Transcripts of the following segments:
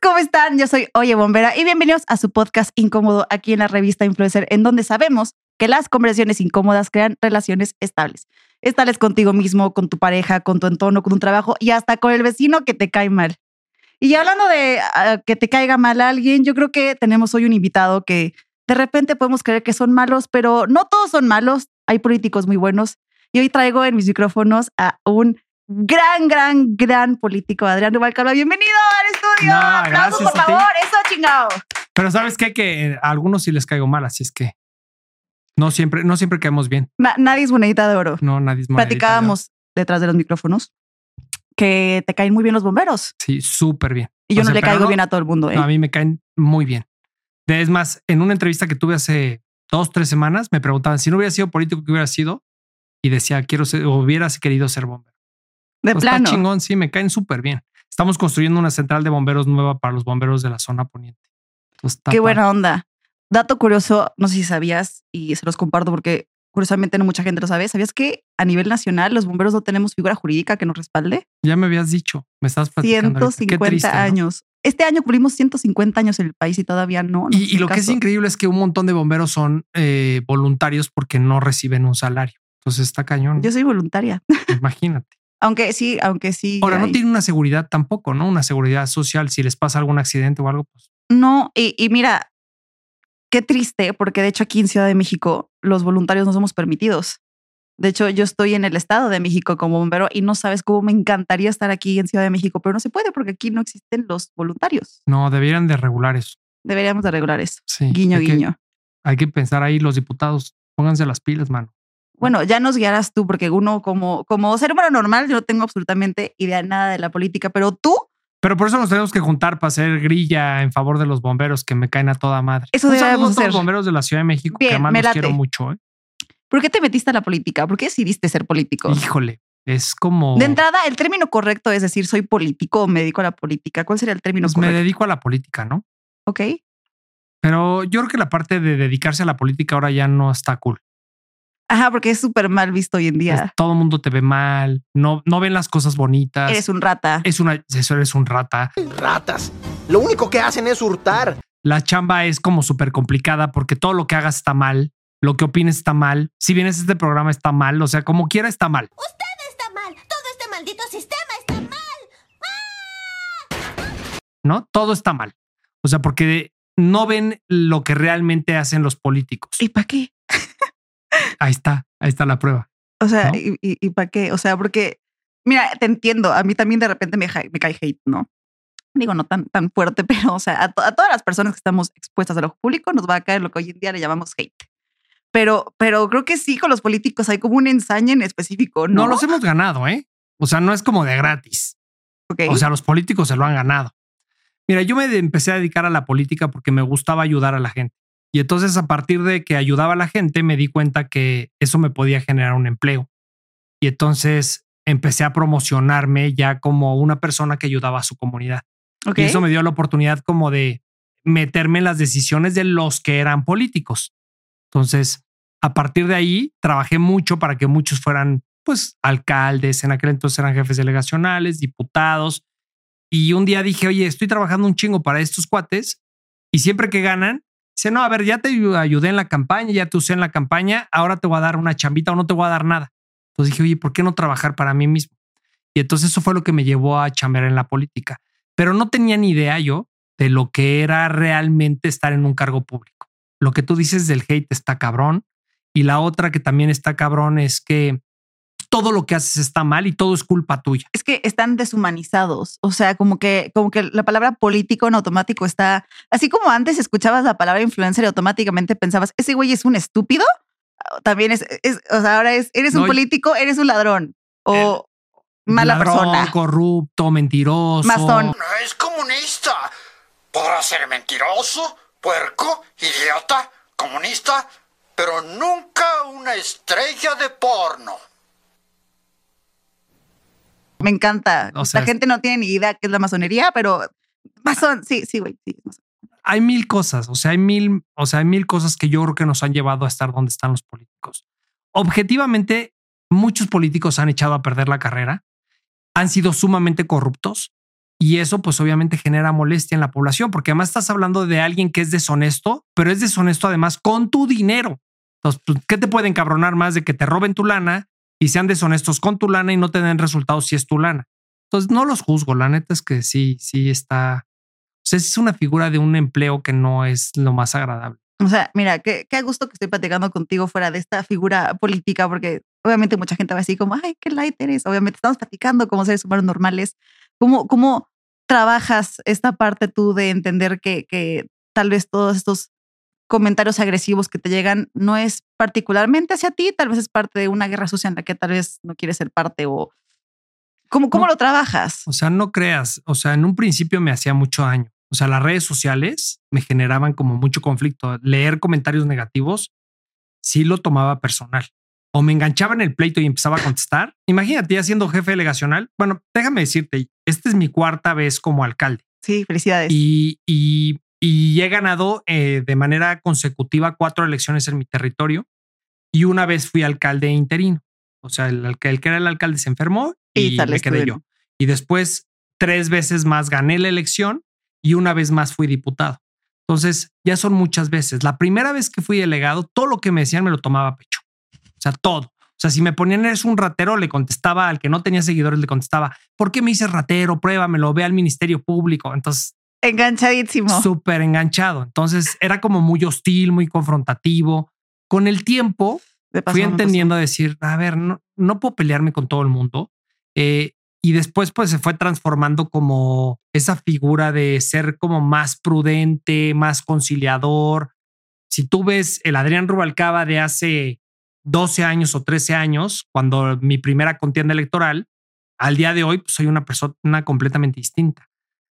¿cómo están? Yo soy Oye Bombera y bienvenidos a su podcast incómodo aquí en la revista Influencer, en donde sabemos que las conversaciones incómodas crean relaciones estables. Estables contigo mismo, con tu pareja, con tu entorno, con un trabajo y hasta con el vecino que te cae mal. Y hablando de uh, que te caiga mal alguien, yo creo que tenemos hoy un invitado que de repente podemos creer que son malos, pero no todos son malos. Hay políticos muy buenos. Y hoy traigo en mis micrófonos a un gran, gran, gran político, Adrián Rubalcaba. Bienvenido al estudio. No, Aplausos, por favor. Eso, chingado. Pero sabes qué? que a algunos sí les caigo mal, así es que no siempre, no siempre caemos bien. Na- nadie es monedita de oro. No, nadie es monedita de oro. Platicábamos detrás de los micrófonos que te caen muy bien los bomberos. Sí, súper bien. Y yo O no le caigo no- bien a todo el mundo. ¿eh? no, a mí me caen muy bien. Es más, en una entrevista que tuve hace dos, tres semanas, me preguntaban si no hubiera sido político, ¿qué hubiera sido? Y decía, quiero ser, o hubieras querido ser bombero. De Pues plano. Está chingón, sí, me caen súper bien. Estamos construyendo una central de bomberos nueva para los bomberos de la zona poniente. Entonces, Qué padre. buena onda. Dato curioso, no sé si sabías y se los comparto porque curiosamente no mucha gente lo sabe. ¿Sabías que a nivel nacional los bomberos no tenemos figura jurídica que nos respalde? Ya me habías dicho, me estás platicando. ahorita. Qué 150 triste, ¿no? años. Este año cumplimos 150 años en el país y todavía no. Y, lo que es increíble es que un montón de bomberos son eh, voluntarios porque no reciben un salario. Entonces está cañón. Yo soy voluntaria. Imagínate. Aunque sí, aunque sí. Ahora no tienen una seguridad tampoco, ¿no? Una seguridad social. Si les pasa algún accidente o algo, pues No, y, y mira, qué triste, porque de hecho aquí en Ciudad de México los voluntarios no somos permitidos. De hecho, yo estoy en el Estado de México como bombero y no sabes cómo me encantaría estar aquí en Ciudad de México, pero no se puede porque aquí no existen los voluntarios. no deberían de regular eso. Deberíamos de regular eso. Sí. Guiño, hay que- guiño. hay que pensar ahí los diputados. Pónganse las pilas, mano. Bueno, ya nos guiarás tú, porque uno como, como ser humano normal, yo no tengo absolutamente idea nada de la política, pero tú, Pero por eso nos tenemos que juntar para hacer grilla en favor de los bomberos que me caen a toda madre. Eso Un saludo a todos los bomberos de la Ciudad de México, Bien, que además me los quiero mucho. ¿eh? ¿por qué te metiste a la política? ¿Por qué decidiste ser político? Híjole, es como. De entrada, el término correcto es decir, soy político o me dedico a la política. ¿Cuál sería el término pues, me correcto? dedico a la política, ¿no? Ok. Pero yo creo que la parte de dedicarse a la política ahora ya no está cool. Ajá, porque es súper mal visto hoy en día. todo el mundo te ve mal, no, no ven las cosas bonitas. Eres un rata. Es una, eso eres un rata. Ratas. Lo único que hacen es hurtar. La chamba es como súper complicada porque todo lo que hagas está mal, lo que opines está mal. Si vienes a este programa está mal, o sea, como quiera está mal. está mal. Todo este maldito sistema está mal. ¿no? Todo está mal. O sea, porque no ven lo que realmente hacen los políticos. ¿Y para qué? Ahí está, ahí está la prueba. O sea, ¿No? ¿y, y, para qué? O sea, porque, mira, te entiendo. A mí también de repente me, me cae hate, ¿no? Digo, no tan, tan fuerte, pero, o sea, a, to- a todas las personas que estamos expuestas al ojo público nos va a caer lo que hoy en día le llamamos hate. Pero, pero creo que sí, con los políticos hay como un ensaña en específico, ¿no? No, los hemos ganado, ¿eh? O sea, no es como de gratis. Ok. O sea, los políticos se lo han ganado. Mira, yo me empecé a dedicar a la política porque me gustaba ayudar a la gente. Y entonces a partir de que ayudaba a la gente me di cuenta que eso me podía generar un empleo. Y entonces empecé a promocionarme ya como una persona que ayudaba a su comunidad. Y eso me dio la oportunidad como de meterme en las decisiones de los que eran políticos. Entonces, a partir de ahí, trabajé mucho para que muchos fueran, pues, alcaldes, en aquel entonces eran jefes delegacionales, diputados. Y un día dije, oye, estoy trabajando un chingo para estos cuates y siempre que ganan, dice, no, a ver, ya te ayudé en la campaña, ya te usé en la campaña, ahora te voy a dar una chambita o no te voy a dar nada. Entonces dije, oye, ¿por qué no trabajar para mí mismo? Y entonces eso fue lo que me llevó a chambear en la política pero no tenía ni idea yo de lo que era realmente estar en un cargo público. Lo que tú dices del hate está cabrón y la otra que también está cabrón es que todo lo que haces está mal y todo es culpa tuya. es que están deshumanizados. O sea, como que, como que la palabra político en automático está, así como antes escuchabas la palabra influencer y automáticamente pensabas, ese güey es un estúpido. También es, es- o sea, ahora es, eres un No, político, eres un ladrón o mala Ladrón, persona. corrupto, mentiroso. Masón. No es comunista. Podrá ser mentiroso, puerco, idiota, comunista, pero nunca una estrella de porno. Me encanta. O sea, la gente no tiene ni idea qué es la masonería, pero masón, sí, sí, güey. Sí, hay mil cosas, o sea, hay mil, o sea, hay mil cosas que yo creo que nos han llevado a estar donde están los políticos. Objetivamente, muchos políticos han echado a perder la carrera, han sido sumamente corruptos Y eso pues obviamente genera molestia en la población, porque además estás hablando de alguien que es deshonesto, pero es deshonesto además con tu dinero. Entonces, pues, ¿qué te puede encabronar más de que te roben tu lana y sean deshonestos con tu lana y no te den resultados si es tu lana? Entonces, no los juzgo. La neta es que sí, sí está. Es una figura de un empleo que no es lo más agradable. O sea, mira, qué, qué gusto que estoy platicando contigo fuera de esta figura política, porque obviamente mucha gente va así como, ay, qué light eres. Obviamente estamos platicando como seres humanos normales. ¿Cómo, cómo trabajas esta parte tú de entender que, que tal vez todos estos comentarios agresivos que te llegan no es particularmente hacia ti, tal vez es parte de una guerra sucia en la que tal vez no quieres ser parte o cómo, cómo No. lo trabajas. O sea, no creas. O sea, en un principio me hacía mucho daño. O sea, las redes sociales me generaban como mucho conflicto. Leer comentarios negativos sí lo tomaba personal. O me enganchaba en el pleito y empezaba a contestar. Imagínate, ya siendo jefe delegacional. Bueno, déjame decirte, esta es mi cuarta vez como alcalde. Sí, felicidades. y, y- y he ganado eh, de manera consecutiva cuatro elecciones en mi territorio y una vez fui alcalde interino. O sea, el, que era el alcalde se enfermó Y me quedé yo. Y después tres veces más gané la elección y una vez más fui diputado. Entonces ya son muchas veces. La primera vez que fui delegado, todo lo que me decían me lo tomaba a pecho. O sea, todo. O sea, si me ponían eres un ratero, le contestaba al que no tenía seguidores, le contestaba, ¿por qué me dices ratero? Pruébamelo, ve al Ministerio Público. Entonces Enganchadísimo. súper enganchado. Entonces era como muy hostil, muy confrontativo. Con el tiempo pasó, fui entendiendo a decir, a ver, no, no puedo pelearme con todo el mundo. Eh, y después pues se fue transformando como esa figura de ser como más prudente, más conciliador. Si tú ves el Adrián Rubalcaba de hace 12 años o 13 años, cuando mi primera contienda electoral, al día de hoy pues, soy una persona completamente distinta.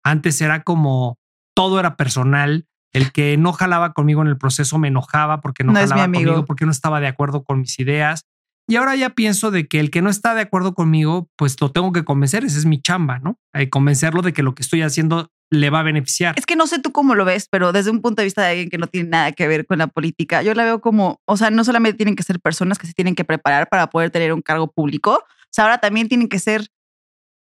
Antes era como todo era personal. El que no jalaba conmigo en el proceso me enojaba porque no, jalaba amigo. conmigo, porque no estaba de acuerdo con mis ideas. Y ahora ya pienso de que el que no está de acuerdo conmigo, pues lo tengo que convencer. Esa es mi chamba, ¿no? Eh, convencerlo de que lo que estoy haciendo le va a beneficiar. Es que no sé tú cómo lo ves, pero desde un punto de vista de alguien que no tiene nada que ver con la política, yo la veo como, o sea, no solamente tienen que ser personas que se tienen que preparar para poder tener un cargo público, o sea, ahora también tienen que ser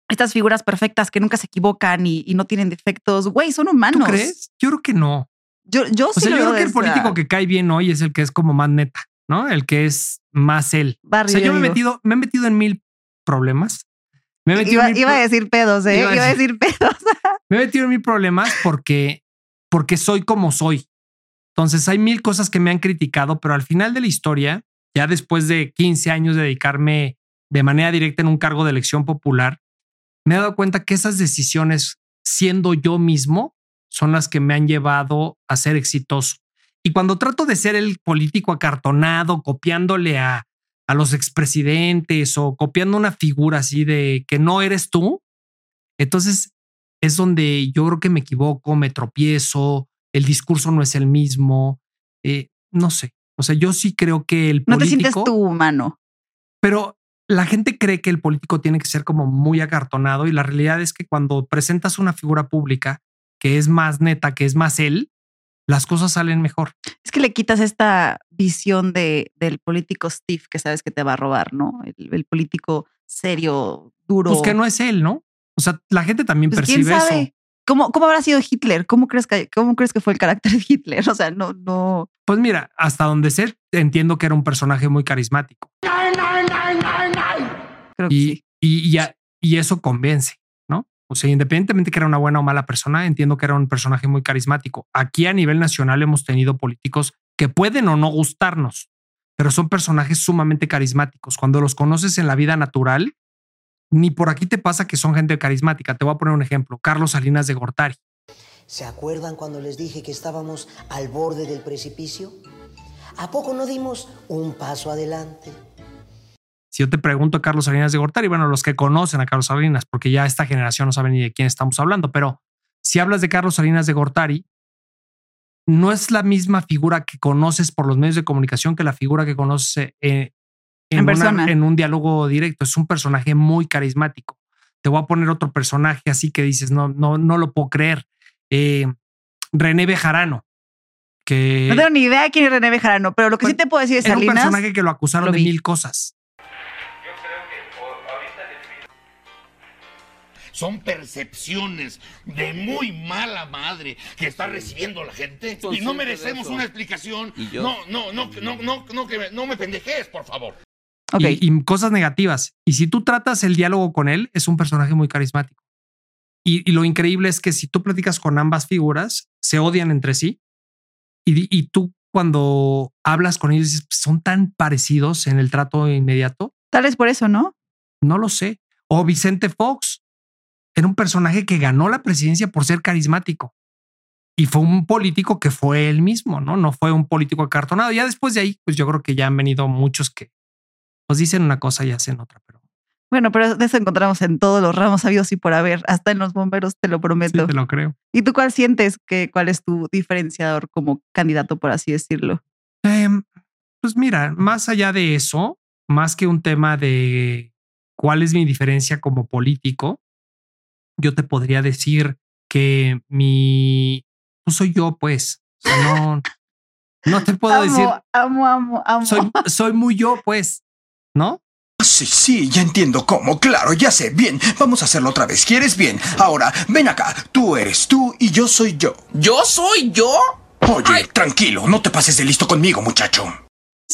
estas figuras perfectas que nunca se equivocan y, y no tienen defectos. Güey, son humanos. ¿Tú crees? Yo creo que no. Yo, yo O sí sea, lo yo creo que el político que cae bien hoy es el que es como más neta, ¿no? El que es más él. O barrio, sea, yo me he metido, me he metido en mil problemas. Me he metido Iba, en mil iba a decir pedos, ¿eh? Iba a Iba a decir pedos. me he metido en mil problemas porque, porque soy como soy. Entonces hay mil cosas que me han criticado, pero al final de la historia, ya después de 15 años de dedicarme de manera directa en un cargo de elección popular, me he dado cuenta que esas decisiones, siendo yo mismo, son las que me han llevado a ser exitoso. Y cuando trato de ser el político acartonado, copiándole a, a los expresidentes o copiando una figura así de que no eres tú, entonces es donde yo creo que me equivoco, me tropiezo, el discurso no es el mismo, eh, no sé. O sea, yo sí creo que el No te político, sientes tú humano. pero la gente cree que el político tiene que ser como muy acartonado y la realidad es que cuando presentas una figura pública que es más neta, que es más él, las cosas salen mejor. Es que le quitas esta visión de, del político Steve que sabes que te va a robar, ¿no? El, el político serio, duro. Pues que no es él, ¿no? O sea, la gente también Pues, ¿quién percibe sabe? eso. ¿Cómo, ¿Cómo habrá sido Hitler? ¿Cómo crees, que, ¿Cómo crees que fue el carácter de Hitler? O sea, no, no. Pues mira, hasta donde sé, entiendo que era un personaje muy carismático. Creo que y, sí. y, y a- y eso convence, ¿no? O sea, independientemente que era una buena o mala persona, entiendo que era un personaje muy carismático. Aquí a nivel nacional hemos tenido políticos que pueden o no gustarnos, pero son personajes sumamente carismáticos. Cuando los conoces en la vida natural, ni por aquí te pasa que son gente carismática. Te voy a poner un ejemplo. Carlos Salinas de Gortari. ¿Se acuerdan cuando les dije que estábamos al borde del precipicio? ¿A poco no dimos un paso adelante? Si yo te pregunto a Carlos Salinas de Gortari, bueno, los que conocen a Carlos Salinas, porque ya esta generación no sabe ni de quién estamos hablando, pero si hablas de Carlos Salinas de Gortari, no es la misma figura que conoces por los medios de comunicación que la figura que conoces eh, en, En una- persona. en un diálogo directo. Es un personaje muy carismático. Te voy a poner otro personaje así que dices, no, no, no lo puedo creer. Eh, René Bejarano, que No tengo ni idea de quién es René Bejarano, pero lo que sí te puedo decir es era un Salinas. personaje que lo acusaron lo de mil cosas. Son percepciones de muy mala madre que está recibiendo la gente y no merecemos una explicación. No, no, no, no, no, no, que me, no me pendejes, por favor. Ok. y, y cosas negativas. Y si tú tratas el diálogo con él, es un personaje muy carismático. Y, y lo increíble es que si tú platicas con ambas figuras, se odian entre sí. Y, y tú cuando hablas con ellos, dices, son tan parecidos en el trato inmediato. Tal vez por eso, ¿no? No lo sé. O Vicente Fox era un personaje que ganó la presidencia por ser carismático. Y fue un político que fue él mismo, ¿no? No fue un político acartonado. Ya después de ahí, pues yo creo que ya han venido muchos que pues dicen una cosa y hacen otra, pero Bueno, pero de eso encontramos en todos los ramos sabidos y por haber, hasta en los bomberos, te lo sí, prometo. te lo creo. ¿Y tú cuál sientes que cuál es tu diferenciador como candidato, por así decirlo? Em, pues mira, más allá de eso, más que un tema de cuál es mi diferencia como político, yo te podría decir que mi, pues soy yo, pues. O sea, no, no te puedo amo, decir, amo, amo, amo. soy, soy muy yo, pues, ¿no? Sí, sí, ya entiendo cómo. Claro, ya sé. Bien, vamos a hacerlo otra vez. ¿Quieres? Bien. Ahora, ven acá. Tú eres tú y yo soy yo. ¿Yo soy yo? Oye, tranquilo, no te pases de listo conmigo, muchacho.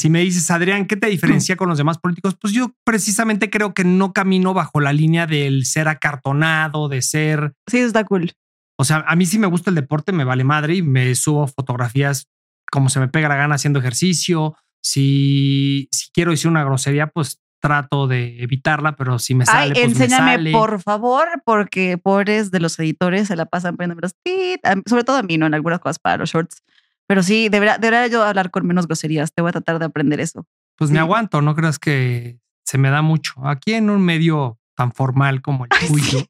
Si me dices, Adrián, ¿qué te diferencia con los demás políticos? Pues yo precisamente creo que no camino bajo la línea del ser acartonado, de ser Sí, está cool. O sea, a mí sí me gusta el deporte, me vale madre y me subo fotografías como se me pega la gana haciendo ejercicio. Si, si quiero decir una grosería, pues trato de evitarla, pero si me sale, Ay, pues me enséñame, sale. por favor, porque pobres de los editores se la pasan poniendo los tit, a- sobre todo a mí, ¿no? En algunas cosas para los shorts. Pero sí, debería, debería yo hablar con menos groserías. Te voy a tratar de aprender eso. Pues me aguanto, no creas que se me da mucho. Aquí en un medio tan formal como el tuyo,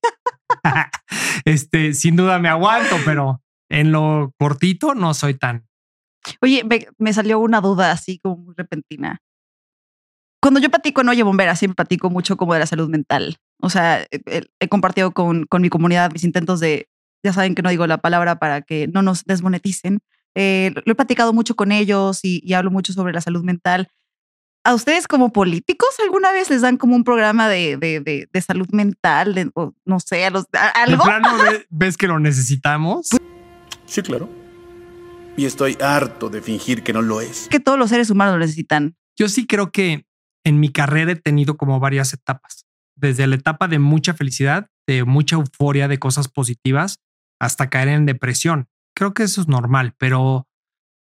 este, sin duda me aguanto, pero en lo cortito no soy tan. Oye, me, me salió una duda así como muy repentina. Cuando yo platico en Oye Bombera, siempre platico mucho como de la salud mental. O sea, he, he- he compartido con, con mi comunidad mis intentos de, ya saben que no digo la palabra para que no nos desmoneticen. Eh, lo he platicado mucho con ellos y, y hablo mucho sobre la salud mental. ¿A ustedes como políticos alguna vez les dan como un programa de, de, de, de salud mental? De- o no sé, a los, a- De algo. plano ve- ves que lo necesitamos. Sí, claro. Y estoy harto de fingir que no lo es. que todos los seres humanos lo necesitan. Yo sí creo que en mi carrera he tenido como varias etapas, desde la etapa de mucha felicidad, de mucha euforia, de cosas positivas, hasta caer en depresión. Creo que eso es normal, pero,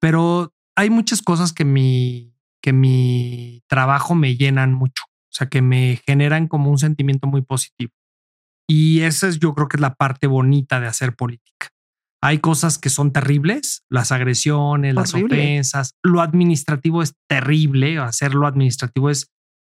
pero hay muchas cosas que mi, que mi trabajo me llenan mucho, o sea, que me generan como un sentimiento muy positivo. Y esa es, yo creo que es la parte bonita de hacer política. Hay cosas que son terribles, las agresiones, las ofensas. Lo administrativo es terrible. Hacerlo administrativo es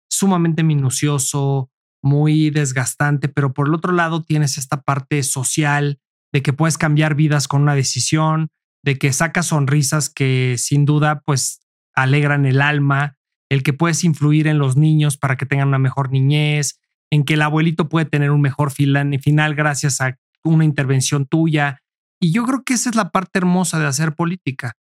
sumamente minucioso, muy desgastante, pero por el otro lado tienes esta parte social de que puedes cambiar vidas con una decisión, de que sacas sonrisas que sin duda pues alegran el alma, el que puedes influir en los niños para que tengan una mejor niñez, en que el abuelito puede tener un mejor final gracias a una intervención tuya. Y yo creo que esa es la parte hermosa de hacer política.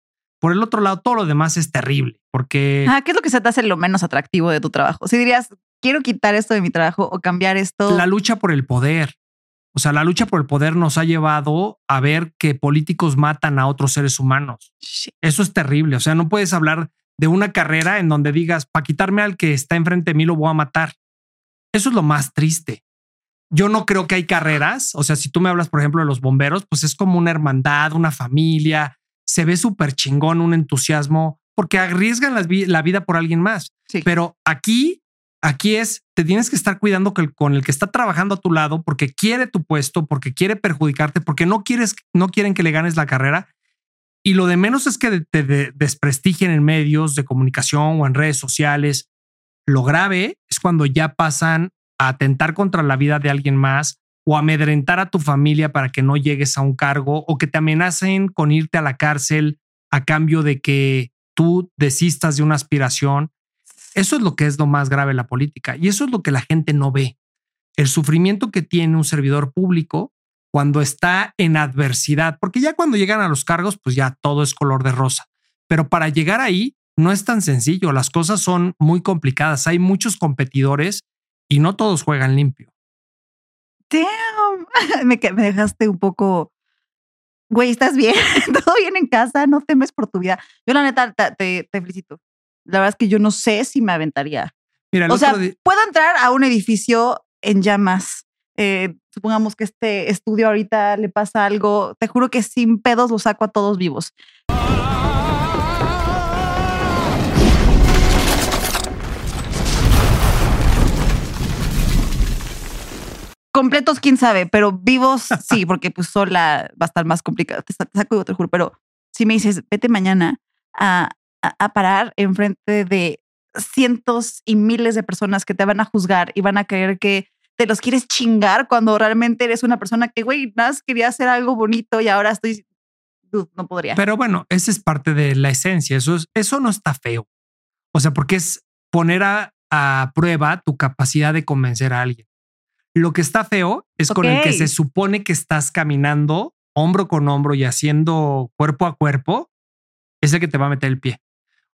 Por el otro lado, todo lo demás es terrible, porque Ah, ¿Qué es lo que se te hace lo menos atractivo de tu trabajo? Si dirías, quiero quitar esto de mi trabajo o cambiar esto. la lucha por el poder, o sea, la lucha por el poder nos ha llevado a ver que políticos matan a otros seres humanos. Eso es terrible. O sea, no puedes hablar de una carrera en donde digas, para quitarme al que está enfrente de mí lo voy a matar. Eso es lo más triste. Yo no creo que hay carreras. O sea, si tú me hablas, por ejemplo, de los bomberos, pues es como una hermandad, una familia. Se ve súper chingón, un entusiasmo, porque arriesgan la vida por alguien más. Sí. Pero aquí, aquí es, te tienes que estar cuidando con el que está trabajando a tu lado porque quiere tu puesto, porque quiere perjudicarte, porque no quieres, no quieren que le ganes la carrera. Y lo de menos es que te de- desprestigien en medios de comunicación o en redes sociales. Lo grave es cuando ya pasan a atentar contra la vida de alguien más o amedrentar a tu familia para que no llegues a un cargo o que te amenacen con irte a la cárcel a cambio de que tú desistas de una aspiración. Eso es lo que es lo más grave de la política y eso es lo que la gente no ve. El sufrimiento que tiene un servidor público cuando está en adversidad, porque ya cuando llegan a los cargos, pues ya todo es color de rosa. Pero para llegar ahí no es tan sencillo, las cosas son muy complicadas, hay muchos competidores y no todos juegan limpio. Damn. Me, dejaste un poco. Güey, ¿estás bien? ¿Todo bien en casa? No temes por tu vida. Yo, la neta, te felicito. La verdad es que yo no sé si me aventaría. Mira, O sea, puedo entrar a un edificio en llamas. Eh, supongamos que este estudio ahorita le pasa algo. Te juro que sin pedos los saco a todos vivos. Completos, quién sabe, pero vivos sí, porque pues sola va a estar más complicado. Te saco, te juro, pero si me dices, vete mañana a, a, a parar enfrente de cientos y miles de personas que te van a juzgar y van a creer que te los quieres chingar cuando realmente eres una persona que, güey, nada más quería hacer algo bonito y ahora estoy. Dude, no podría. Pero bueno, esa es parte de la esencia. Eso, es- eso no está feo. O sea, porque es poner a, a prueba tu capacidad de convencer a alguien. Lo que está feo es con el que se supone que estás caminando hombro con hombro y haciendo cuerpo a cuerpo, es el que te va a meter el pie.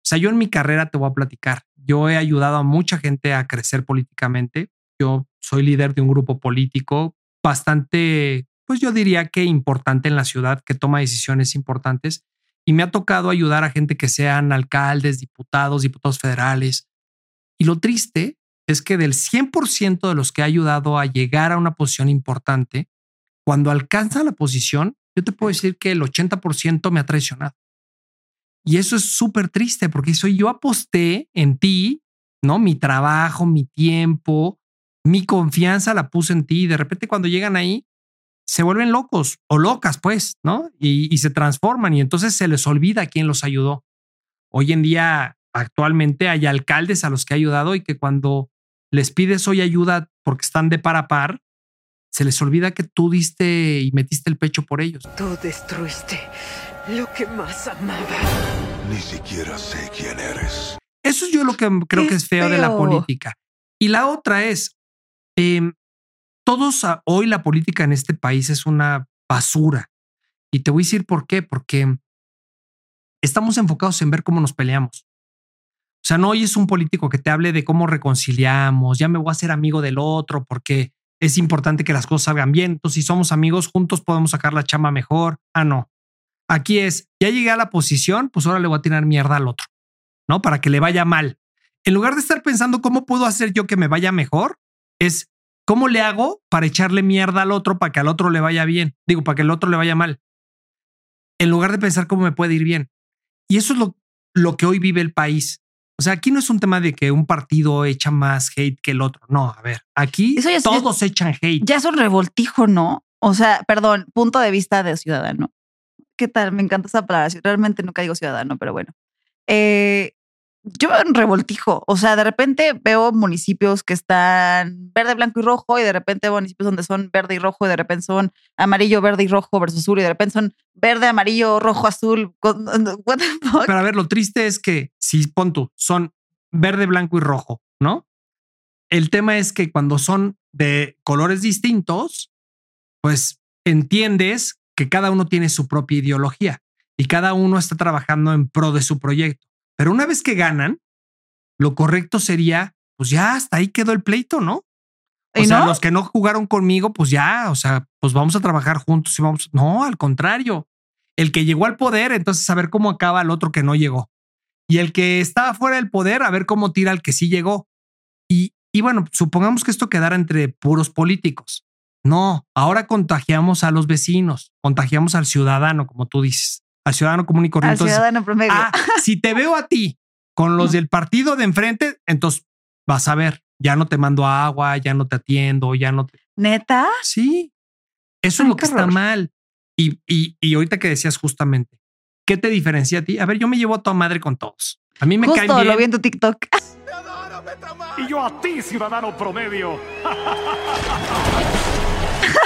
O sea, yo en mi carrera te voy a platicar. Yo he ayudado a mucha gente a crecer políticamente. Yo soy líder de un grupo político bastante, pues yo diría que importante en la ciudad, que toma decisiones importantes. Y me ha tocado ayudar a gente que sean alcaldes, diputados, diputados federales. Y lo triste es que del 100% de los que he ayudado a llegar a una posición importante, cuando alcanza la posición, yo te puedo decir que el 80% me ha traicionado. Y eso es súper triste porque soy yo aposté en ti, ¿no? Mi trabajo, mi tiempo, mi confianza la puse en ti y de repente cuando llegan ahí se vuelven locos o locas, pues, ¿no? Y, se transforman y entonces se les olvida quién los ayudó. Hoy en día, actualmente hay alcaldes a los que he ayudado y que cuando les pides hoy ayuda porque están de par a par, se les olvida que tú diste y metiste el pecho por ellos. Tú destruiste lo que más amaba. Ni siquiera sé quién eres. Eso es yo lo que creo que es feo, de la política. Y la otra es, em, todos a- hoy la política en este país es una basura. Y te voy a decir por qué, porque estamos enfocados en ver cómo nos peleamos. O sea, no hoy es un político que te hable de cómo reconciliamos, ya me voy a hacer amigo del otro porque es importante que las cosas salgan bien. Entonces, si somos amigos, juntos podemos sacar la chama mejor. Ah, no. Aquí es, ya llegué a la posición, pues ahora le voy a tirar mierda al otro, ¿no? Para que le vaya mal. En lugar de estar pensando cómo puedo hacer yo que me vaya mejor, es cómo le hago para echarle mierda al otro para que al otro le vaya bien. Digo, para que el otro le vaya mal. En lugar de pensar cómo me puede ir bien. Y eso es lo, lo que hoy vive el país. O sea, aquí no es un tema de que un partido echa más hate que el otro. No, a ver, aquí Eso ya es- todos echan hate. Ya es un revoltijo, ¿no? O sea, perdón, punto de vista de ciudadano. ¿Qué tal? Me encanta esa palabra. Realmente nunca digo ciudadano, pero bueno. Eh, yo veo un revoltijo. O sea, de repente veo municipios que están verde, blanco y rojo, y de repente municipios donde son verde y rojo, y de repente son amarillo, verde y rojo versus azul, y de repente son verde, amarillo, rojo, azul. What? Pero a ver, lo triste es que si pon tú, son verde, blanco y rojo, ¿no? El tema es que cuando son de colores distintos, pues entiendes que cada uno tiene su propia ideología y cada uno está trabajando en pro de su proyecto. Pero una vez que ganan, lo correcto sería, pues ya hasta ahí quedó el pleito, ¿no? O ¿Y sea, no? los que no jugaron conmigo, pues ya, o sea, pues vamos a trabajar juntos y vamos. No, al contrario. El que llegó al poder, entonces a ver cómo acaba el otro que no llegó. Y el que estaba fuera del poder, a ver cómo tira al que sí llegó. Y, y bueno, supongamos que esto quedara entre puros políticos. No, ahora contagiamos a los vecinos, contagiamos al ciudadano, como tú dices, al ciudadano común y corriente. Al Entonces, ciudadano promedio. Ah, si te veo a ti con los del partido de enfrente, entonces vas a ver, ya no te mando agua, ya no te atiendo, ya no te... ¿Neta? Sí, eso Ay, es lo que está mal. Y, y, y ahorita que decías justamente, ¿qué te diferencia a ti? A ver, yo me llevo a tu madre con todos. A mí me Justo bien. lo vi en tu TikTok. Y yo a ti, ciudadano promedio.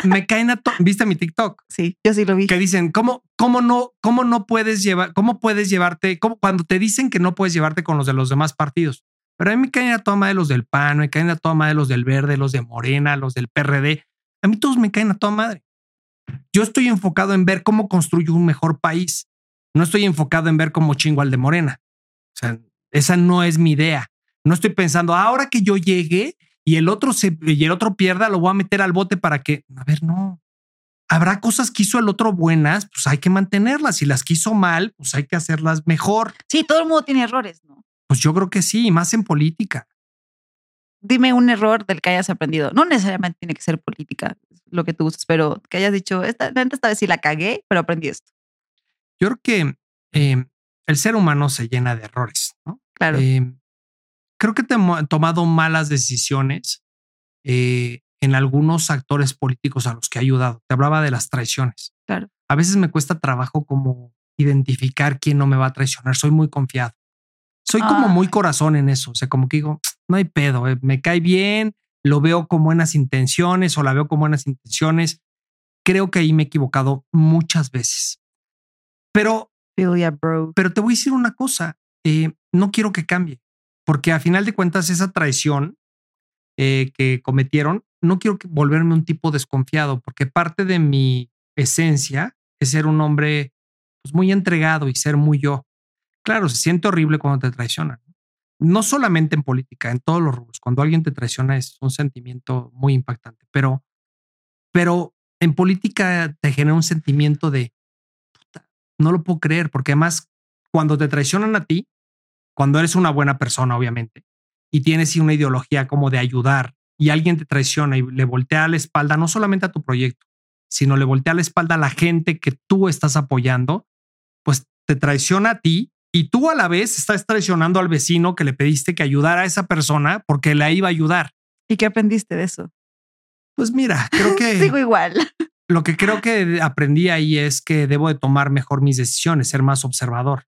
me caen a ¿Viste mi TikTok? Sí, yo sí lo vi. Que dicen, ¿cómo, cómo no, cómo no puedes llevar, cómo puedes llevarte, cómo, cuando te dicen que no puedes llevarte con los de los demás partidos? Pero a mí me caen a toda madre los del PAN, me caen a toda madre los del Verde, los de Morena, los del PRD. A mí todos me caen a toda madre. Yo estoy enfocado en ver cómo construyo un mejor país. No estoy enfocado en ver cómo chingo al de Morena. O sea, esa no es mi idea. No estoy pensando, ahora que yo llegue y el otro se y el otro pierda, lo voy a meter al bote para que, a ver, no. Habrá cosas que hizo el otro buenas, pues hay que mantenerlas. Y las que hizo mal, pues hay que hacerlas mejor. Sí, todo el mundo tiene errores, ¿no? Pues yo creo que sí, más en política. Dime un error del que hayas aprendido. No necesariamente tiene que ser política, lo que tú gustes, pero que hayas dicho, esta, esta vez sí la cagué, pero aprendí esto. Yo creo que eh, el ser humano se llena de errores, ¿no? Claro. Eh, creo que te he tomado malas decisiones eh, en algunos actores políticos a los que he ayudado. Te hablaba de las traiciones. Claro. A veces me cuesta trabajo como identificar quién no me va a traicionar. Soy muy confiado. Soy como muy corazón en eso. O sea, como que digo, no hay pedo, eh, me cae bien, lo veo con buenas intenciones o la veo con buenas intenciones. Creo que ahí me he equivocado muchas veces. Pero, pero te voy a decir una cosa, eh, no quiero que cambie, porque a final de cuentas esa traición eh, que cometieron, no quiero volverme un tipo desconfiado, porque parte de mi esencia es ser un hombre pues, muy entregado y ser muy yo. Claro, se siente horrible cuando te traicionan. No solamente en política, en todos los rubros. Cuando alguien te traiciona es un sentimiento muy impactante, pero, pero en política te genera un sentimiento de no lo puedo creer, porque además cuando te traicionan a ti, cuando eres una buena persona, obviamente, y tienes una ideología como de ayudar y alguien te traiciona y le voltea la espalda no solamente a tu proyecto, sino le voltea la espalda a la gente que tú estás apoyando, pues te traiciona a ti y tú a la vez estás traicionando al vecino que le pediste que ayudara a esa persona porque la iba a ayudar. ¿Y qué aprendiste de eso? Pues mira, creo que... Sigo igual. Lo que creo que aprendí ahí es que debo de tomar mejor mis decisiones, ser más observador.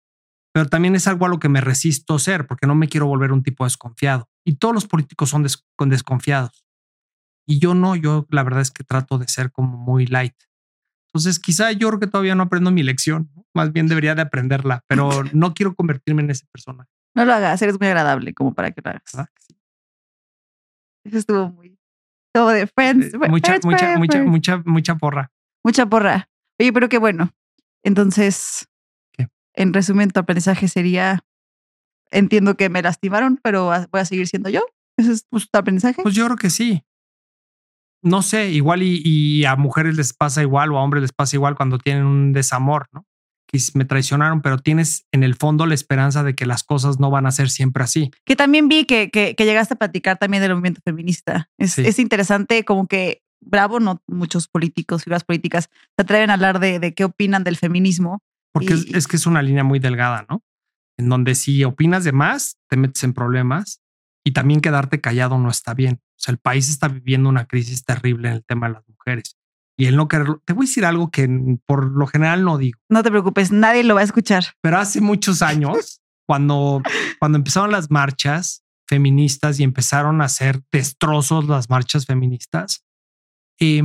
Pero también es algo a lo que me resisto ser porque no me quiero volver un tipo desconfiado. Y todos los políticos son desconfiados. Y yo no, yo la verdad es que trato de ser como muy light. Entonces, quizá yo creo que todavía no aprendo mi lección, más bien debería de aprenderla, pero no quiero convertirme en ese personaje. No lo hagas, eres muy agradable como para que lo hagas. Eso estuvo muy todo de friends. Eh, mucha, mucha, mucha, mucha, mucha porra. Mucha porra. Oye, pero qué bueno. Entonces, en resumen, tu aprendizaje sería, entiendo que me lastimaron, pero voy a seguir siendo yo. ¿Ese es pues, tu aprendizaje? Pues yo creo que sí no sé, igual y, a mujeres les pasa igual o a hombres les pasa igual cuando tienen un desamor, ¿no? Que me traicionaron, pero tienes en el fondo la esperanza de que las cosas no van a ser siempre así. Que también vi que, que, llegaste a platicar también del movimiento feminista. Es, es, interesante como que, bravo, no muchos políticos, figuras políticas, se atreven a hablar de, de qué opinan del feminismo. Porque es que es una línea muy delgada, ¿no? En donde si opinas de más, te metes en problemas y también quedarte callado no está bien. O sea, el país está viviendo una crisis terrible en el tema de las mujeres. Y él no quererlo. Te voy a decir algo que por lo general no digo. No te preocupes, nadie lo va a escuchar. Pero hace muchos años, cuando, cuando empezaron las marchas feministas y empezaron a hacer destrozos las marchas feministas, eh,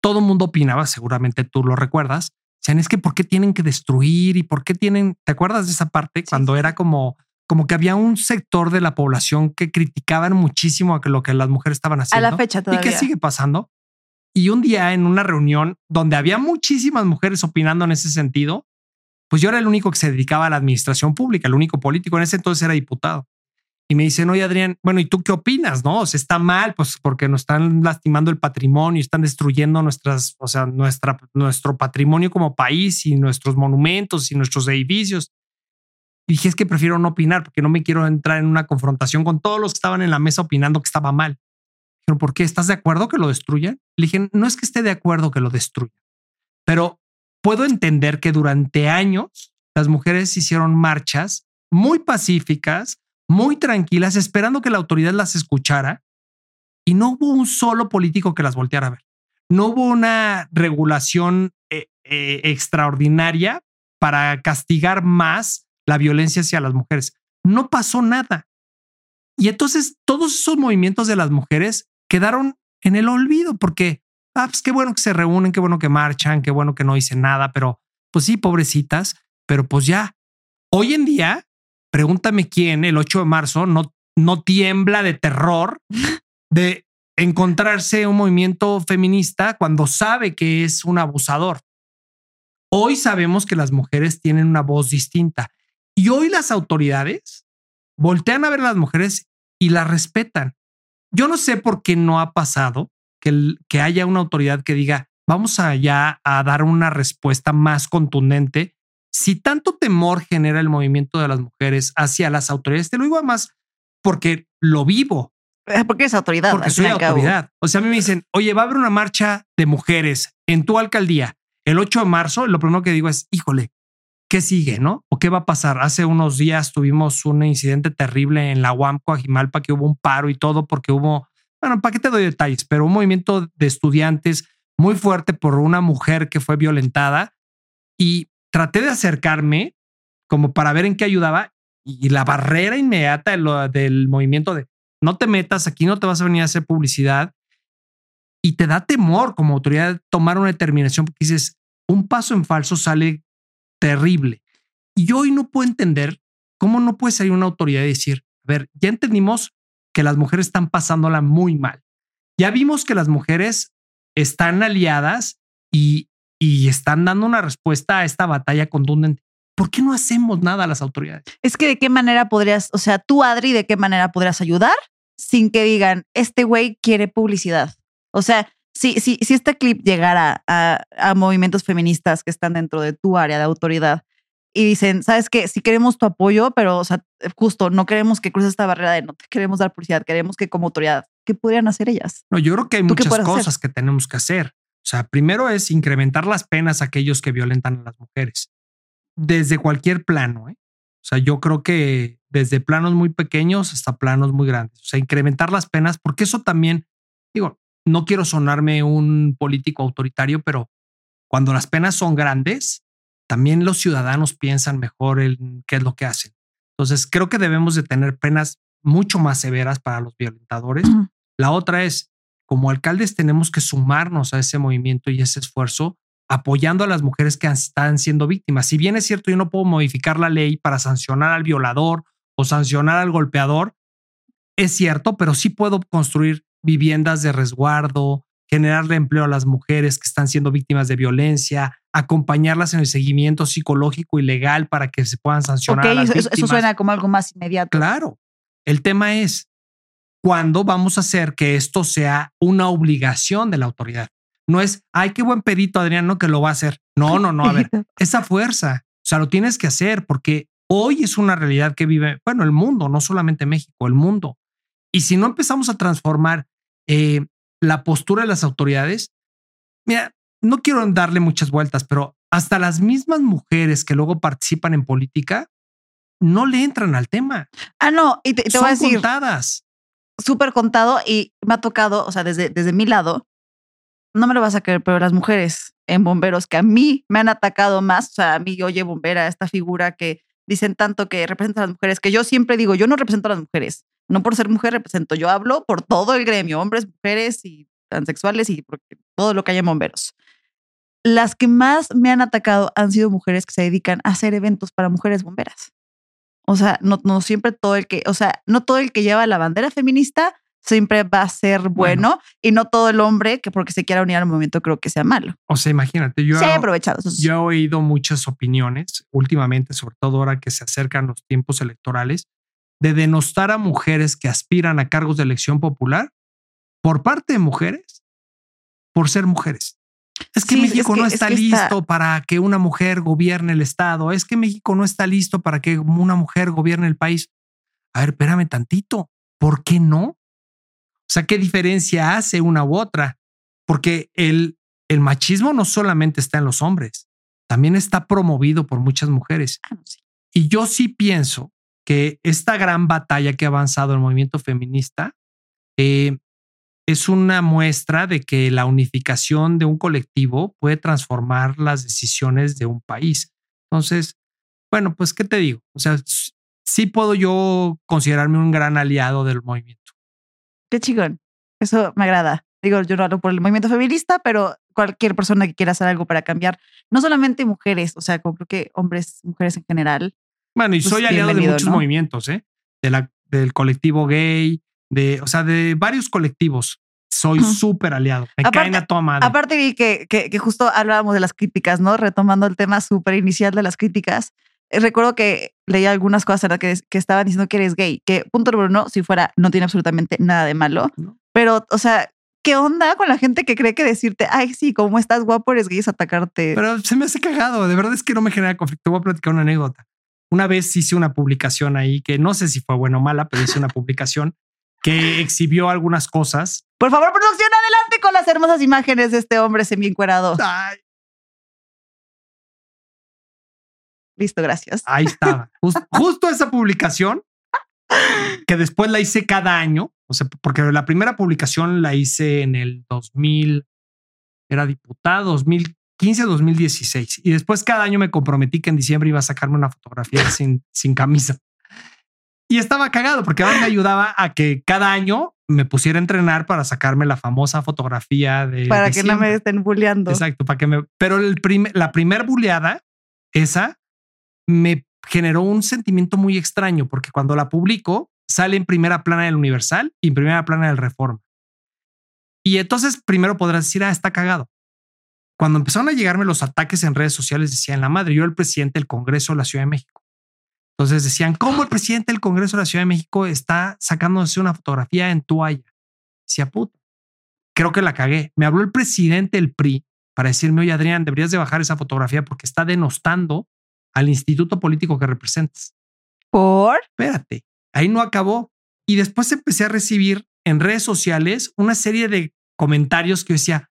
todo el mundo opinaba, seguramente tú lo recuerdas, decían, es que ¿por qué tienen que destruir y por qué tienen, ¿te acuerdas de esa parte? Cuando era como como que había un sector de la población que criticaban muchísimo a lo que las mujeres estaban haciendo. A la fecha todavía. ¿Y qué sigue pasando? Y un día en una reunión donde había muchísimas mujeres opinando en ese sentido, pues yo era el único que se dedicaba a la administración pública, el único político en ese entonces era diputado. Y me dicen, oye Adrián, bueno, ¿y tú qué opinas? No, o sea, está mal, pues porque nos están lastimando el patrimonio, están destruyendo nuestras, o sea, nuestra, nuestro patrimonio como país y nuestros monumentos y nuestros edificios. Y dije, es que prefiero no opinar porque no me quiero entrar en una confrontación con todos los que estaban en la mesa opinando que estaba mal. Dijeron, ¿por qué? ¿Estás de acuerdo que lo destruyan? Le dije, no es que esté de acuerdo que lo destruyan, pero puedo entender que durante años las mujeres hicieron marchas muy pacíficas, muy tranquilas, esperando que la autoridad las escuchara y no hubo un solo político que las volteara a ver. No hubo una regulación eh, eh, extraordinaria para castigar más la violencia hacia las mujeres. No pasó nada. Y entonces todos esos movimientos de las mujeres quedaron en el olvido porque, ah, pues qué bueno que se reúnen, qué bueno que marchan, qué bueno que no dicen nada, pero pues sí, pobrecitas, pero pues ya. Hoy en día, pregúntame quién el 8 de marzo no, no tiembla de terror de encontrarse un movimiento feminista cuando sabe que es un abusador. Hoy sabemos que las mujeres tienen una voz distinta y hoy las autoridades voltean a ver a las mujeres y las respetan. yo no sé por qué no ha pasado que, que haya una autoridad que diga, vamos allá a dar una respuesta más contundente. Si tanto temor genera el movimiento de las mujeres hacia las autoridades, te lo digo más porque lo vivo. Eh, porque es autoridad. Porque soy autoridad. O sea, a mí me dicen, oye, va a haber una marcha de mujeres en tu alcaldía el 8 de marzo. Lo primero que digo es, híjole, ¿qué sigue, no? ¿O qué va a pasar? Hace unos días tuvimos un incidente terrible en la UAM Coajimalpa que hubo un paro y todo porque hubo, bueno, ¿para qué te doy detalles? Pero un movimiento de estudiantes muy fuerte por una mujer que fue violentada y traté de acercarme como para ver en qué ayudaba y la barrera inmediata del movimiento de no te metas, aquí no te vas a venir a hacer publicidad y te da temor como autoridad tomar una determinación porque dices, un paso en falso sale terrible. Y hoy no puedo entender cómo no puede salir una autoridad y decir, a ver, ya entendimos que las mujeres están pasándola muy mal. Ya vimos que las mujeres están aliadas y, y están dando una respuesta a esta batalla contundente. ¿Por qué no hacemos nada a las autoridades? Es que de qué manera podrías, o sea, tú, Adri, ¿de qué manera podrías ayudar sin que digan, este güey quiere publicidad? O sea, si, si, si este clip llegara a, a, movimientos feministas que están dentro de tu área de autoridad y dicen, sabes que si queremos tu apoyo, pero o sea, justo no queremos que cruces esta barrera de no te queremos dar publicidad, queremos que como autoridad, ¿qué podrían hacer ellas? No, yo creo que hay muchas cosas hacer? que tenemos que hacer. O sea, primero es incrementar las penas a aquellos que violentan a las mujeres desde cualquier plano. ¿eh? O sea, yo creo que desde planos muy pequeños hasta planos muy grandes. O sea, incrementar las penas, porque eso también, digo, no quiero sonarme un político autoritario, pero cuando las penas son grandes, también los ciudadanos piensan mejor en qué es lo que hacen. Entonces, creo que debemos de tener penas mucho más severas para los violentadores. Uh -huh. La otra es, como alcaldes tenemos que sumarnos a ese movimiento y ese esfuerzo apoyando a las mujeres que están siendo víctimas. Si bien es cierto, yo no puedo modificar la ley para sancionar al violador o sancionar al golpeador, es cierto, pero sí puedo construir viviendas de resguardo, generarle empleo a las mujeres que están siendo víctimas de violencia, acompañarlas en el seguimiento psicológico y legal para que se puedan sancionar. Okay, a las eso, eso, suena como algo más inmediato. Claro. El tema es cuándo vamos a hacer que esto sea una obligación de la autoridad. No es, ay, qué buen pedito, Adrián, no que lo va a hacer. No, no, no. A ver, esa fuerza, o sea, lo tienes que hacer porque hoy es una realidad que vive, bueno, el mundo, no solamente México, el mundo. Y si no empezamos a transformar eh, la postura de las autoridades, mira, no quiero darle muchas vueltas, pero hasta las mismas mujeres que luego participan en política no le entran al tema. Ah, no, y te, te Son voy a decir. contadas. Súper contado y me ha tocado, o sea, desde, desde mi lado, no me lo vas a creer, pero las mujeres en bomberos que a mí me han atacado más, o sea, a mí, oye, bombera, esta figura que dicen tanto que representa a las mujeres, que yo siempre digo, yo no represento a las mujeres, no por ser mujer represento, yo hablo por todo el gremio, hombres, mujeres y transexuales y porque todo lo que hay en bomberos. Las que más me han atacado han sido mujeres que se dedican a hacer eventos para mujeres bomberas. O sea, no, no siempre todo el que, o sea, no todo el que lleva la bandera feminista siempre va a ser bueno, bueno, y no todo el hombre que porque se quiera unir al movimiento creo que sea malo. O sea, imagínate, yo, Se ha aprovechado. Yo he oído muchas opiniones últimamente, sobre todo ahora que se acercan los tiempos electorales, de denostar a mujeres que aspiran a cargos de elección popular por parte de mujeres por ser mujeres. Es que Sí, México es que- no es está- listo para que una mujer gobierne el Estado. Es que México no está listo para que una mujer gobierne el país. A ver, espérame tantito. ¿Por qué no? O sea, ¿qué diferencia hace una u otra? Porque el, el machismo no solamente está en los hombres, también está promovido por muchas mujeres. Ah, sí. Y yo sí pienso que esta gran batalla que ha avanzado el movimiento feminista eh, es una muestra de que la unificación de un colectivo puede transformar las decisiones de un país. Entonces, bueno, pues, ¿qué te digo? O sea, sí puedo yo considerarme un gran aliado del movimiento. Qué chingón. Eso me agrada. Digo, yo no hablo por el movimiento feminista, pero cualquier persona que quiera hacer algo para cambiar, no solamente mujeres, o sea, como creo que hombres, mujeres en general. Bueno, y Pues soy aliado de muchos ¿no? movimientos, ¿eh? De la, del colectivo gay, de, o sea, de varios colectivos. Soy súper aliado. Me Aparte- caen a toda madre. Aparte vi que, que, que justo hablábamos de las críticas, ¿no? Retomando el tema súper inicial de las críticas. Recuerdo que leía algunas cosas en las que, que estaban diciendo que eres gay, que punto número uno, si fuera, no tiene absolutamente nada de malo. Pero, o sea, ¿qué onda con la gente que cree que decirte, ay, sí, como estás guapo, eres gay, es atacarte? Pero se me hace cagado. De verdad es que no me genera conflicto. Voy a platicar una anécdota. Una vez hice una publicación ahí que no sé si fue buena o mala, pero hice una publicación que exhibió algunas cosas. Por favor, producción, adelante con las hermosas imágenes de este hombre semi encuerado. Ay, Listo, gracias. ahí estaba. Jus- justo esa publicación que después la hice cada año. O sea, porque la primera publicación la hice en el 2000, era diputado, 2015, 2016. Y después cada año me comprometí que en diciembre iba a sacarme una fotografía sin, sin camisa. Y estaba cagado porque además me ayudaba a que cada año me pusiera a entrenar para sacarme la famosa fotografía de. Para que no me estén bulleando. Exacto, para que me. Pero el prim- la primer buleada, esa, me generó un sentimiento muy extraño porque cuando la publico sale en primera plana del Universal y en primera plana del Reforma. Y entonces primero podrás decir, ah, está cagado. Cuando empezaron a llegarme los ataques en redes sociales, decían la madre, yo el presidente del Congreso de la Ciudad de México. Entonces decían, ¿cómo el presidente del Congreso de la Ciudad de México está sacándose una fotografía en toalla? Decía, puta, creo que la cagué. Me habló el presidente del PRI para decirme, oye, Adrián, deberías de bajar esa fotografía porque está denostando al instituto político que representas. ¿Por? Espérate, ahí no acabó. Y después empecé a recibir en redes sociales una serie de comentarios que yo decía,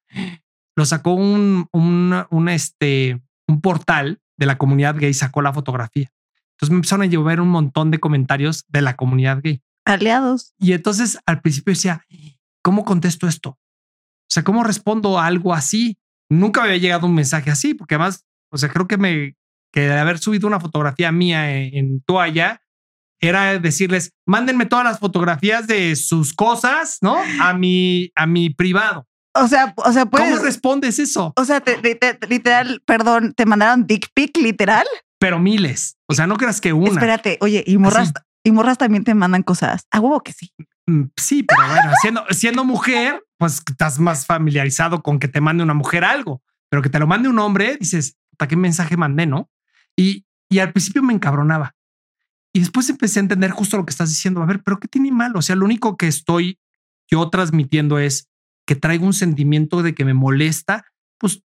lo sacó un, un, un, este, un portal de la comunidad gay, sacó la fotografía. Entonces me empezaron a llover un montón de comentarios de la comunidad gay. Aliados. Y entonces al principio decía, ¿cómo contesto esto? O sea, ¿cómo respondo a algo así? Nunca me había llegado un mensaje así, porque además, o sea, creo que me, que de haber subido una fotografía mía en, en toalla, era decirles, mándenme todas las fotografías de sus cosas, ¿no? A mi, a mi privado. O sea, o sea, puedes. ¿Cómo respondes eso? O sea, te- te- te- literal, perdón, te mandaron dick pic, literal. Pero miles. O sea, no creas que una. Espérate, oye, y morras, y morras también te mandan cosas. A huevo que sí. Mm, Sí, pero bueno, siendo, siendo mujer, pues estás más familiarizado con que te mande una mujer algo, pero que te lo mande un hombre, dices, ¿para qué mensaje mandé, no? Y, y al principio me encabronaba. Y después empecé a entender justo lo que estás diciendo. A ver, pero ¿qué tiene mal? O sea, lo único que estoy yo transmitiendo es que traigo un sentimiento de que me molesta. Pues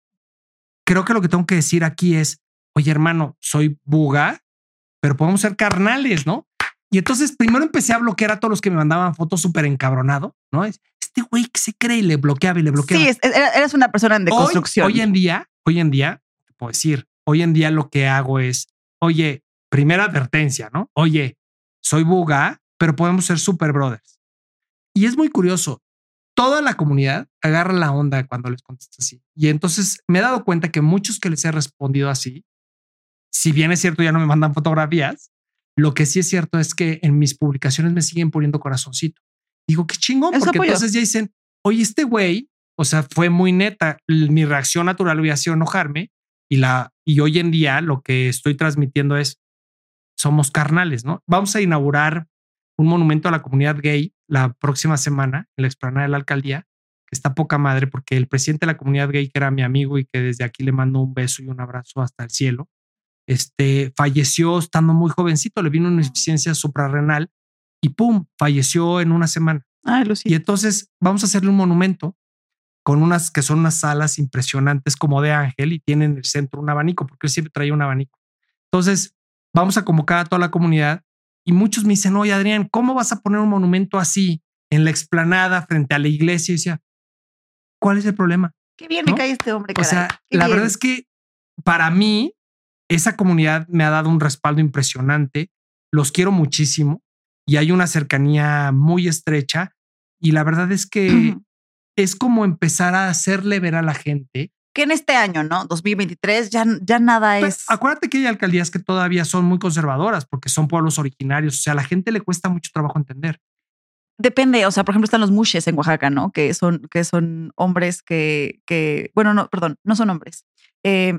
creo que lo que tengo que decir aquí es, oye, hermano, soy buga, pero podemos ser carnales, ¿no? Y entonces primero empecé a bloquear a todos los que me mandaban fotos súper encabronado, ¿no? Es este güey que se cree y le bloqueaba y le bloqueaba. Sí, es- era- eres una persona en Hoy- deconstrucción. Hoy, en día, hoy en día, te puedo decir, hoy en día lo que hago es, oye, primera advertencia, ¿no? Oye, soy buga, pero podemos ser super brothers. Y es muy curioso. Toda la comunidad agarra la onda cuando les contesto así. Y entonces me he dado cuenta que muchos que les he respondido así, si bien es cierto, ya no me mandan fotografías, lo que sí es cierto es que en mis publicaciones me siguen poniendo corazoncito. Digo, qué chingón, Eso porque entonces ya dicen, oye, este güey, o sea, fue muy neta. Mi reacción natural hubiera sido enojarme y la y hoy en día lo que estoy transmitiendo es somos carnales, ¿no? Vamos a inaugurar un monumento a la comunidad gay la próxima semana en la explanada de la alcaldía, que está poca madre porque el presidente de la comunidad gay, que era mi amigo y que desde aquí le mando un beso y un abrazo hasta el cielo, este falleció estando muy jovencito, le vino una insuficiencia suprarrenal y pum, falleció en una semana. Ay, Lucy. Y entonces vamos a hacerle un monumento con unas que son unas salas impresionantes como de Ángel y tienen en el centro un abanico, porque él siempre traía un abanico. Entonces vamos a convocar a toda la comunidad y muchos me dicen, oye Adrián, ¿cómo vas a poner un monumento así en la explanada frente a la iglesia? Y decía, ¿cuál es el problema? Qué bien me cae este hombre. O sea, caray. Qué la bien. verdad es que para mí esa comunidad me ha dado un respaldo impresionante. Los quiero muchísimo y hay una cercanía muy estrecha. Y la verdad es que es como empezar a hacerle ver a la gente. que en este año, ¿no? 2023, ya, ya nada Pero es. acuérdate que hay alcaldías que todavía son muy conservadoras porque son pueblos originarios. O sea, a la gente le cuesta mucho trabajo entender. Depende, o sea, por ejemplo, están los mushes en Oaxaca, ¿no? Que son, que son hombres que, que, bueno, no, perdón, no son hombres. Eh,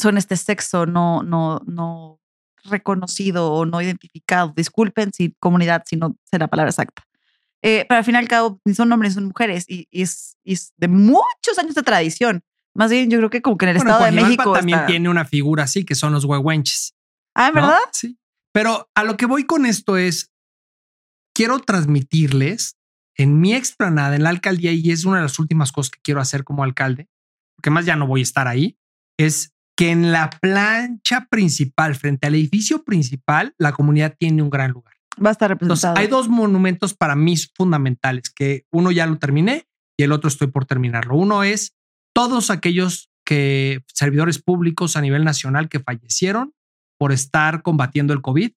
son este sexo no, no, no reconocido o no identificado. Disculpen si comunidad, si no sé la palabra exacta. Eh, pero al fin y al cabo, ni son hombres, ni son mujeres y, y es, y es de muchos años de tradición. Más bien, yo creo que como que en el Bueno, Estado de México también está- tiene una figura así que son los huehuenches. Ah, ¿no? ¿verdad? Sí. Pero a lo que voy con esto es, quiero transmitirles en mi explanada, en la alcaldía, y es una de las últimas cosas que quiero hacer como alcalde, porque más ya no voy a estar ahí, es que en la plancha principal, frente al edificio principal, la comunidad tiene un gran lugar. Va a estar Entonces, representado. hay dos monumentos para mí fundamentales, que uno ya lo terminé y el otro estoy por terminarlo. Uno es todos aquellos que servidores públicos a nivel nacional que fallecieron por estar combatiendo el COVID.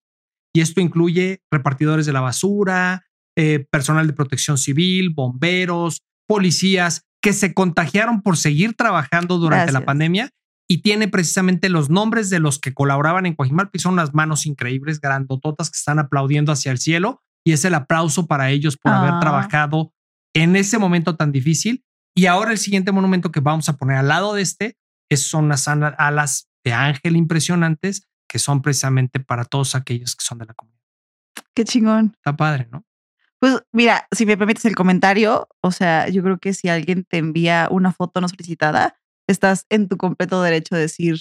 Y esto incluye repartidores de la basura, eh, personal de protección civil, bomberos, policías que se contagiaron por seguir trabajando durante la pandemia y tiene precisamente los nombres de los que colaboraban en Coajimalpa y son unas manos increíbles, grandototas que están aplaudiendo hacia el cielo y es el aplauso para ellos por haber Ah. trabajado en ese momento tan difícil. Y ahora el siguiente monumento que vamos a poner al lado de este es, son las alas de ángel impresionantes que son precisamente para todos aquellos que son de la comunidad. Qué chingón. Está padre, ¿no? Pues mira, si me permites el comentario, o sea, yo creo que si alguien te envía una foto no solicitada, estás en tu completo derecho de decir,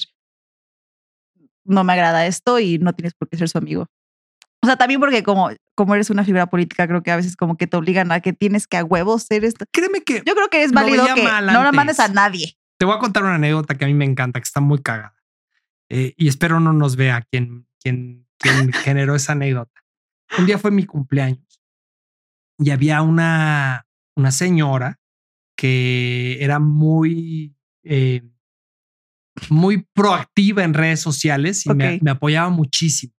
no me agrada esto y no tienes por qué ser su amigo. O sea, también porque como, como eres una figura política, creo que a veces como que te obligan a que tienes que a huevos ser esto. Créeme que Yo creo que es válido que no la mandes a nadie. Te voy a contar una anécdota que a mí me encanta, que está muy cagada. Eh, y espero no nos vea quien, quien, quien generó esa anécdota. Un día fue mi cumpleaños y había una, una señora que era muy, eh, muy proactiva en redes sociales y me, apoyaba muchísimo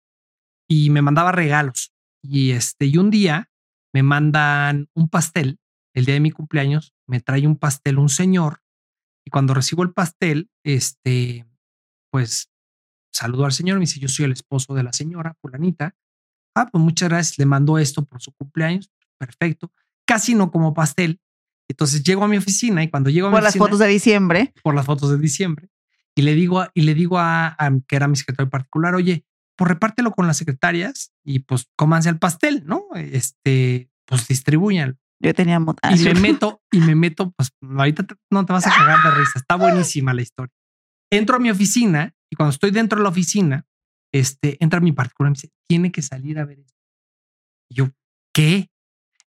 y me mandaba regalos. Y este, y un día me mandan un pastel. El día de mi cumpleaños me trae un pastel un señor y cuando recibo el pastel, este, pues saludo al señor, me dice, yo soy el esposo de la señora, fulanita. Ah, pues muchas gracias, le mando esto por su cumpleaños. Perfecto. Casi no como pastel. Entonces llego a mi oficina y cuando llego a mi Por las oficina- fotos de diciembre. por las fotos de diciembre. Y le digo, a- y le digo a, a- que era mi secretario particular, oye, pues repártelo con las secretarias y pues cómanse el pastel, ¿no? Este, pues distribuyan. Yo tenía Y me meto, y me meto, pues ahorita te- no te vas a cagar de risa. Está buenísima la historia. Entro a mi oficina y cuando estoy dentro de la oficina, este, entra mi particular y me dice, tiene que salir a ver esto. Y yo, ¿qué?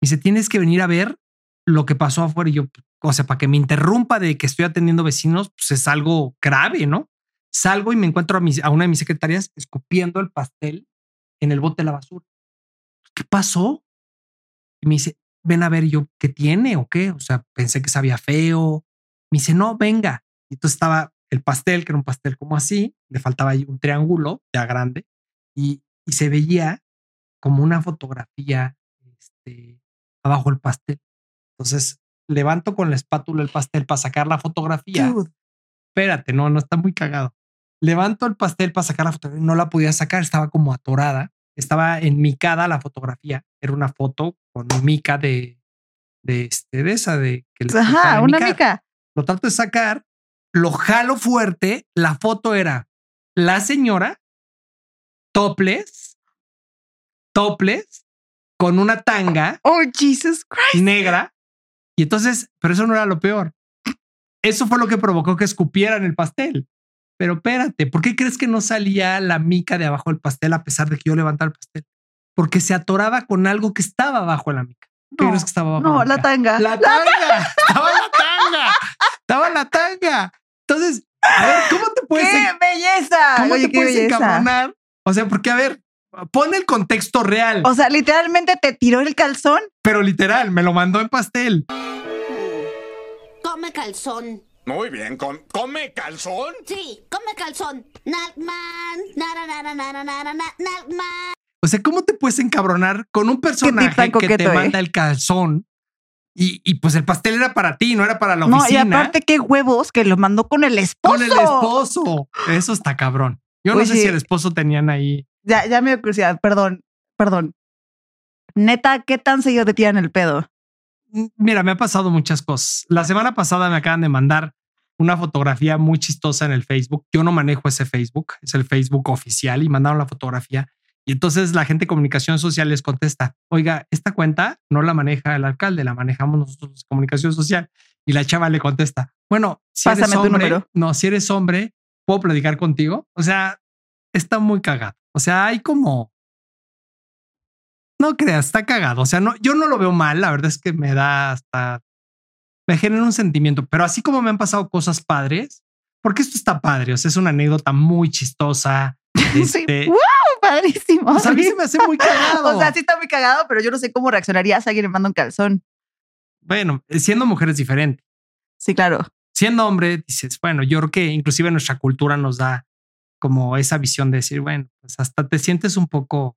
Me dice, tienes que venir a ver lo que pasó afuera. Y yo, o sea, para que me interrumpa de que estoy atendiendo vecinos, pues es algo grave, ¿no? Salgo y me encuentro a, mis- a una de mis secretarias escupiendo el pastel en el bote de la basura. ¿Qué pasó? Y me dice, ven a ver, yo, ¿qué tiene o qué? O sea, pensé que sabía feo. Me dice, no, venga. Y entonces estaba el pastel, que era un pastel como así, le faltaba ahí un triángulo ya grande y, y se veía como una fotografía este, abajo el pastel. Entonces levanto con la espátula el pastel para sacar la fotografía. Dude. Espérate, no, no está muy cagado. Levanto el pastel para sacar la fotografía, no la podía sacar, estaba como atorada. Estaba enmicada la fotografía. Era una foto con mica de, de, este, de esa de que le Ajá, una micar. mica. Lo trato de sacar, lo jalo fuerte. La foto era la señora topless, topless, con una tanga Oh, Jesus Christ. negra. Y entonces, pero eso no era lo peor. Eso fue lo que provocó que escupieran el pastel. Pero espérate, ¿por qué crees que no salía la mica de abajo del pastel a pesar de que yo levantara el pastel? Porque se atoraba con algo que estaba abajo de la mica. ¿Qué No, crees que estaba abajo? No, de la tanga. La tanga. Estaba la tanga. Estaba la tanga. Entonces, a ver, ¿cómo te puedes, ¡Qué belleza! ¿cómo Oye, te qué puedes belleza. encabronar? O sea, porque a ver, pon el contexto real, O sea, literalmente te tiró el calzón. pero literal, me lo mandó en pastel. Come calzón. Muy bien, com- ¿come calzón? Sí, come calzón. Nalman. Nara, nara, nara, nara, na- Nalman. O sea, ¿cómo te puedes encabronar con un personaje que te eh? manda el calzón? Y, y pues el pastel era para ti, no era para la No, y oficina. aparte, qué huevos que lo mandó con el esposo. con el esposo. Eso está cabrón. Yo no sé si el esposo tenían ahí. Ya, ya me dio curiosidad, perdón, perdón. Neta, ¿qué tan seguido te tiran el pedo? Mm, Mira, me ha pasado muchas cosas. La semana pasada me acaban de mandar una fotografía muy chistosa en el Facebook. Yo no manejo ese Facebook, es el Facebook oficial y mandaron la fotografía. Y entonces la gente de comunicación social les contesta, oiga, esta cuenta no la maneja el alcalde, la manejamos nosotros, comunicación social. Y la chava le contesta, bueno, si Pásame eres hombre, no, si eres hombre, ¿puedo platicar contigo? O sea, está muy cagado. O sea, hay como. No creas, está cagado. O sea, no, yo no lo veo mal. La verdad es que me da hasta. Me genera un sentimiento, pero así como me han pasado cosas padres, porque esto está padre. O sea, es una anécdota muy chistosa. Sí. Este, ¡Wow! Padrísimo. O sea, a mí se me hace muy cagado. o sea, sí está muy cagado, pero yo no sé cómo reaccionarías si alguien le manda un calzón. Bueno, siendo mujer es diferente. Sí, claro. Siendo hombre, dices, bueno, yo creo que inclusive nuestra cultura nos da como esa visión de decir, bueno, pues hasta te sientes un poco,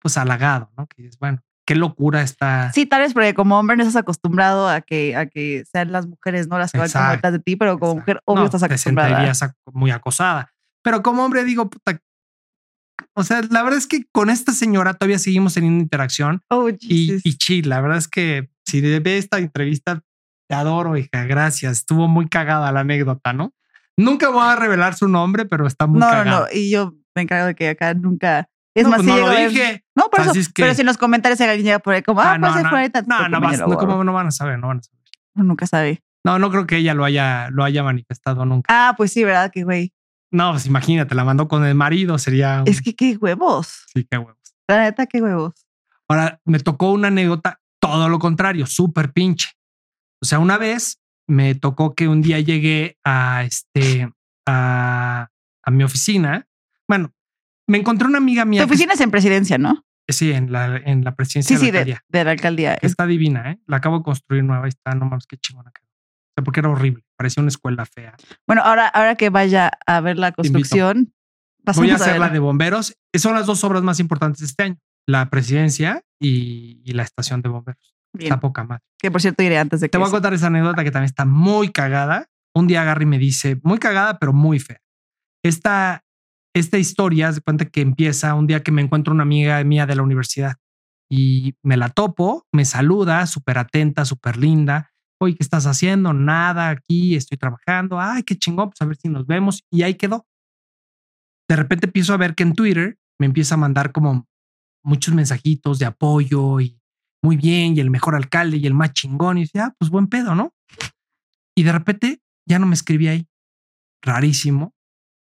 pues halagado, ¿no? Que dices, bueno, qué locura está. Sí, tal vez porque como hombre no estás acostumbrado a que, a que sean las mujeres, no las que van como Exacto, detrás de ti, pero como mujer, obvio No, estás te acostumbrada. sentirías ac- muy acosada. Pero como hombre digo, puta, o sea, la verdad es que con esta señora todavía seguimos teniendo interacción Oh, y, y chill. La verdad es que si ve esta entrevista, te adoro, hija. Gracias. Estuvo muy cagada la anécdota, ¿no? Nunca voy a revelar su nombre, pero está muy no, no, cagada. no. Y yo me encargo de que acá nunca. Es No, más, pues sí no lo ver- dije. No, por eso. así es que- Pero si en los comentarios alguien llega por ahí como, ah, Ah, pues no, es no, fulanita, no, tu no, vas- no, o- ¿cómo no van a saber? No van a saber. Nunca sabe. No, no creo que ella lo haya, lo haya manifestado nunca. Ah, pues sí, ¿verdad? Que güey. No, pues imagínate, la mandó con el marido, sería. un- Es que qué huevos. Sí, qué huevos. La neta, qué huevos. Ahora me tocó una anécdota, todo lo contrario, súper pinche. O sea, una vez me tocó que un día llegué a este, a, a mi oficina. Bueno, me encontré una amiga mía. Tu que- oficina es en presidencia, ¿no? sí, en la, en la presidencia Sí, de sí, la de, alcaldía. de la alcaldía. Es- Está divina, ¿eh? La acabo de construir nueva y está, no mames, qué chingona. O sea, porque era horrible, parecía una escuela fea. Bueno, ahora, ahora que vaya a ver la construcción, Voy a a hacer la de bomberos. Son las dos obras más importantes de este año. La presidencia y, y la estación de bomberos. Bien. Está poca madre. Que por cierto iré antes de que Te voy a eso. contar esa anécdota que también está muy cagada. Un día Gary me dice, muy cagada, pero muy fea. Esta, esta historia se cuenta que empieza un día que me encuentro una amiga mía de la universidad y me la topo, me saluda, súper atenta, súper linda. Oye, ¿qué estás haciendo? Nada, aquí estoy trabajando. Ay, qué chingón, pues a ver si nos vemos. Y ahí quedó. De repente empiezo a ver que en Twitter me empieza a mandar como muchos mensajitos de apoyo y muy bien, y el mejor alcalde y el más chingón. Y dice, ah, pues buen pedo, ¿no? Y de repente ya no me escribí ahí. Rarísimo.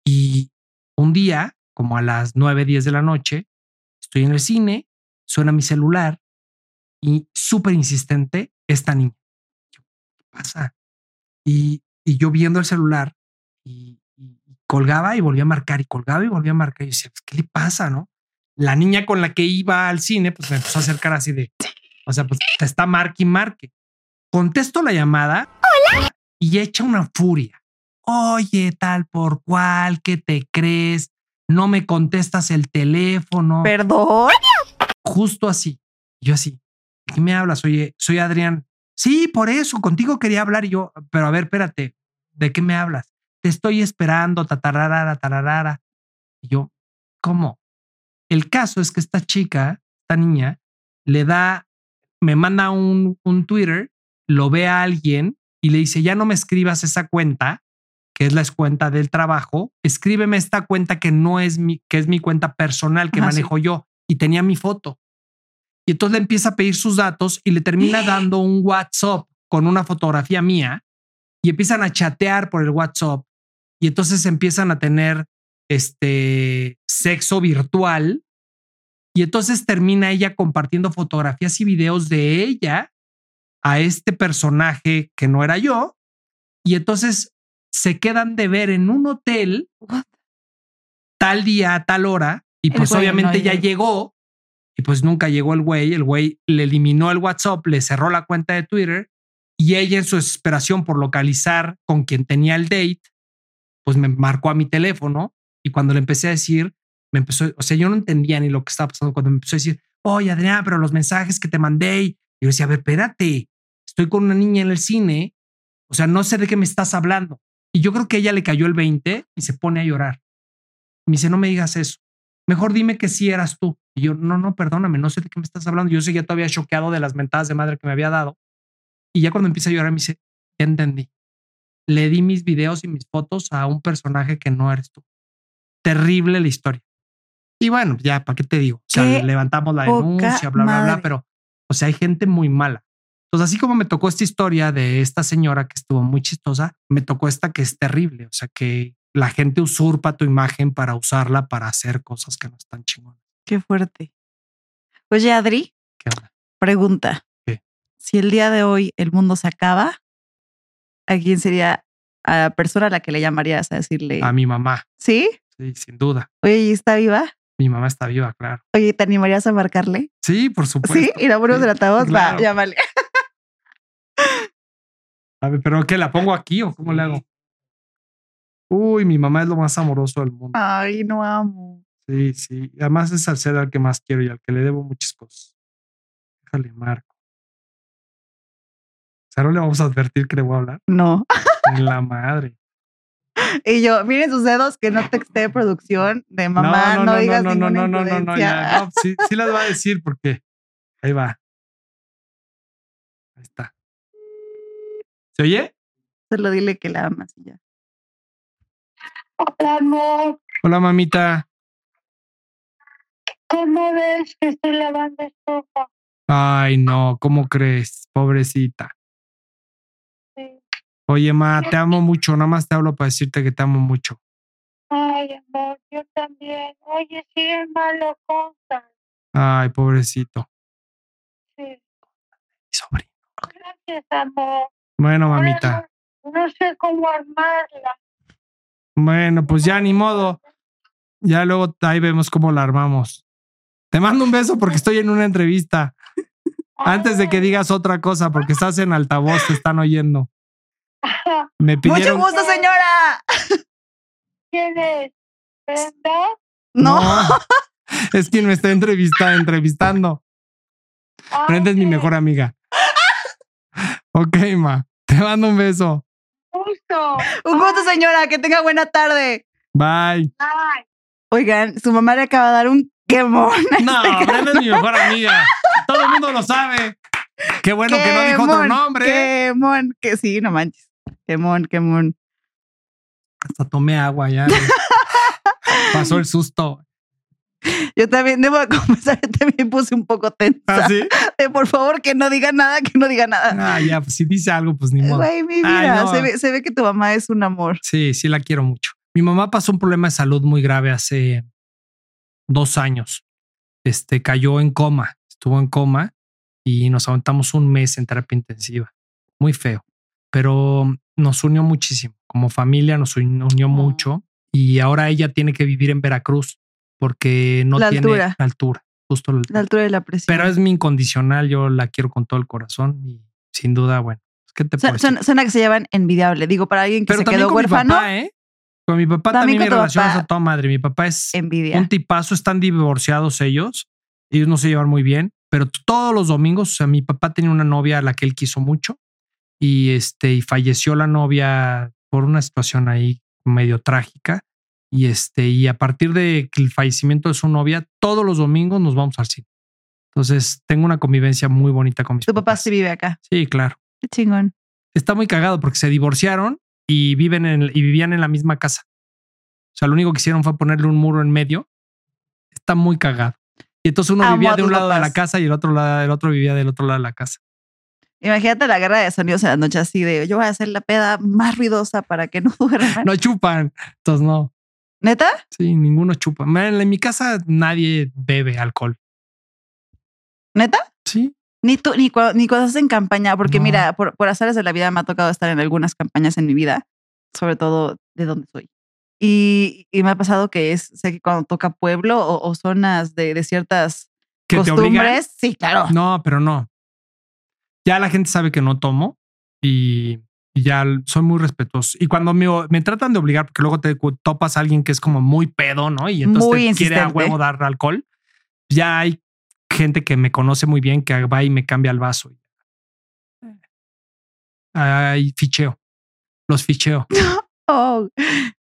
Y un día, como a las 9, 10 de la noche, estoy en el cine, suena mi celular y súper insistente esta niña. ¿Qué pasa? Y, y yo viendo el celular y, colgaba y volvía a marcar y colgaba y volvía a marcar. Y decía, pues, ¿qué le pasa, no? La niña con la que iba al cine, pues me empezó a acercar así de, o sea, pues te está marque y marque. Contesto la llamada y echa una furia. Oye, tal por cual, ¿qué te crees? No me contestas el teléfono. Perdón. Justo así. Yo así. ¿De qué me hablas? Oye, soy Adrián. Sí, por eso, contigo quería hablar. Y yo, pero a ver, espérate, ¿de qué me hablas? Te estoy esperando, tatarara, tararara. Y yo, ¿cómo? El caso es que esta chica, esta niña, le da, me manda un, un Twitter, lo ve a alguien y le dice, ya no me escribas esa cuenta, que es la cuenta del trabajo, escríbeme esta cuenta que no es mi, que es mi cuenta personal que manejo yo y tenía mi foto. Y entonces le empieza a pedir sus datos y le termina dando un WhatsApp con una fotografía mía y empiezan a chatear por el WhatsApp. Y entonces empiezan a tener este sexo virtual y entonces termina ella compartiendo fotografías y videos de ella a este personaje que no era yo y entonces se quedan de ver en un hotel tal día a tal hora y El pues obviamente no ya llegó. llegó y pues nunca llegó el güey, el güey le eliminó el WhatsApp, le cerró la cuenta de Twitter y ella en su desesperación por localizar con quien tenía el date, pues me marcó a mi teléfono y cuando le empecé a decir, me empezó, o sea, yo no entendía ni lo que estaba pasando cuando me empezó a decir, oye Adrián, pero los mensajes que te mandé, y yo decía, a ver, espérate, estoy con una niña en el cine, o sea, no sé de qué me estás hablando. Y yo creo que ella le cayó el 20 y se pone a llorar. Me dice, no me digas eso. Mejor dime que sí eras tú. Y yo, no, no, perdóname, no sé de qué me estás hablando. Yo seguía todavía choqueado de las mentadas de madre que me había dado. Y ya cuando empieza a llorar, me dice, ya entendí. Le di mis videos y mis fotos a un personaje que no eres tú. Terrible la historia. Y bueno, ya, ¿para qué te digo? O sea, levantamos la denuncia, bla, bla, bla, madre. pero, o sea, hay gente muy mala. Entonces, así como me tocó esta historia de esta señora que estuvo muy chistosa, me tocó esta que es terrible. O sea, que, la gente usurpa tu imagen para usarla para hacer cosas que no están chingonas. Qué fuerte. Oye, Adri, ¿Qué onda? pregunta. ¿Qué? Si el día de hoy el mundo se acaba, ¿a quién sería a la persona a la que le llamarías a decirle? A mi mamá. ¿Sí? Sí, sin duda. Oye, ¿y está viva? Mi mamá está viva, claro. Oye, ¿te animarías a marcarle? Sí, por supuesto. ¿Sí? ¿Y la ponemos Sí, del altavoz? claro. Va, llámale. A ver, pero ¿qué? ¿La pongo aquí o cómo le hago? Uy, mi mamá es lo más amoroso del mundo. Ay, no amo. Sí, sí. Además es al ser al que más quiero y al que le debo muchas cosas. Déjale, Marco. O sea, no le vamos a advertir que le voy a hablar. No. En la madre. Y yo, miren sus dedos que no texté producción de mamá, no, digas no, no, ninguna no, no, no, no, ya. No, sí, sí las va a decir porque ahí va. Ahí está. ¿Se oye? Solo dile que la amas y ya. Hola, amor. Hola, mamita. ¿Cómo ves que estoy lavando estufa? Ay, no, ¿cómo crees? Pobrecita. Oye, ma, te amo mucho. Nada más te hablo para decirte que te amo mucho. Ay, amor, yo también. Oye, sí es malo consta. Ay, pobrecito. Sí. sobrino. Gracias, amor. Bueno, mamita. No, no sé cómo armarla. Bueno, pues ya ni modo. Ya luego ahí vemos cómo la armamos. Te mando un beso porque estoy en una entrevista. Antes de que digas otra cosa, porque estás en altavoz, te están oyendo. Me Mucho pidieron. gusto, señora. ¿Quién es? ¿Brenda? No. es quien me está entrevista, entrevistando. Brenda es mi mejor amiga. Ok, ma. Te mando un beso. Justo. Un gusto, señora. Que tenga buena tarde. Bye. Ay, Oigan, su mamá le acaba de dar un quemón. No, este Brenda es mi mejor amiga. Todo el mundo lo sabe. Qué bueno que no dijo otro nombre. Quemón, que sí, no manches. Quemón, quemón. Hasta tomé agua ya. Pasó el susto. Yo también debo de confesar, yo también puse un poco tensa. ¿Ah, sí? De, por favor, que no diga nada, que no diga nada. Ah, ya, pues si dice algo, pues ni modo. Güey, mi Ay, vida, no. se, ve, se ve que tu mamá es un amor. Sí, sí la quiero mucho. Mi mamá pasó un problema de salud muy grave hace dos años. Este cayó en coma, estuvo en coma y nos aguantamos un mes en terapia intensiva. Muy feo, pero nos unió muchísimo. Como familia nos uni- unió mucho y ahora ella tiene que vivir en Veracruz porque no La tiene altura. la altura, justo la altura. La altura de la presión. Pero es mi incondicional, yo la quiero con todo el corazón y sin duda, bueno, ¿qué te puedo Suena, que se llevan envidiable. Digo, para alguien que Pero se quedó con huérfano. mi papá, ¿eh? Con mi papá También mi relación es papá. a toda madre. Mi papá es Envidia. un tipazo, están divorciados ellos. Ellos no se llevan muy bien, pero todos los domingos, o sea, mi papá tenía una novia a la que él quiso mucho y este, y falleció la novia por una situación ahí medio trágica. Y este, y a partir de que el fallecimiento de su novia, todos los domingos nos vamos al cine. Entonces, tengo una convivencia muy bonita con mis Tu papá sí vive acá. Sí, claro. Qué chingón. Está muy cagado porque se divorciaron y viven en, y vivían en la misma casa. O sea, lo único que hicieron fue ponerle un muro en medio. Está muy cagado. Y entonces uno Amo vivía de un lado de la papás. casa y el otro lado, el otro vivía del otro lado de la casa. Imagínate la guerra de sonidos en la noche así de yo voy a hacer la peda más ruidosa para que no duerman. No chupan. Entonces no. ¿Neta? Sí, ninguno chupa. En mi casa nadie bebe alcohol. ¿Neta? Sí. Ni tú, ni, cua- ni cuando estás en campaña, porque mira, por, por azares de la vida me ha tocado estar en algunas campañas en mi vida, sobre todo de donde soy. Y, y me ha pasado que es, sé que cuando toca pueblo o, o zonas de, de ciertas ¿Que te obligan? costumbres, sí, claro. No, pero no. Ya la gente sabe que no tomo y, y ya soy muy respetuoso. Y cuando me, me tratan de obligar, porque luego te topas a alguien que es como muy pedo, ¿no? Y entonces Muy te quiere a huevo dar alcohol. Ya hay gente que me conoce muy bien que va y me cambia el vaso. Hay ficheo. Los ficheo. Oh,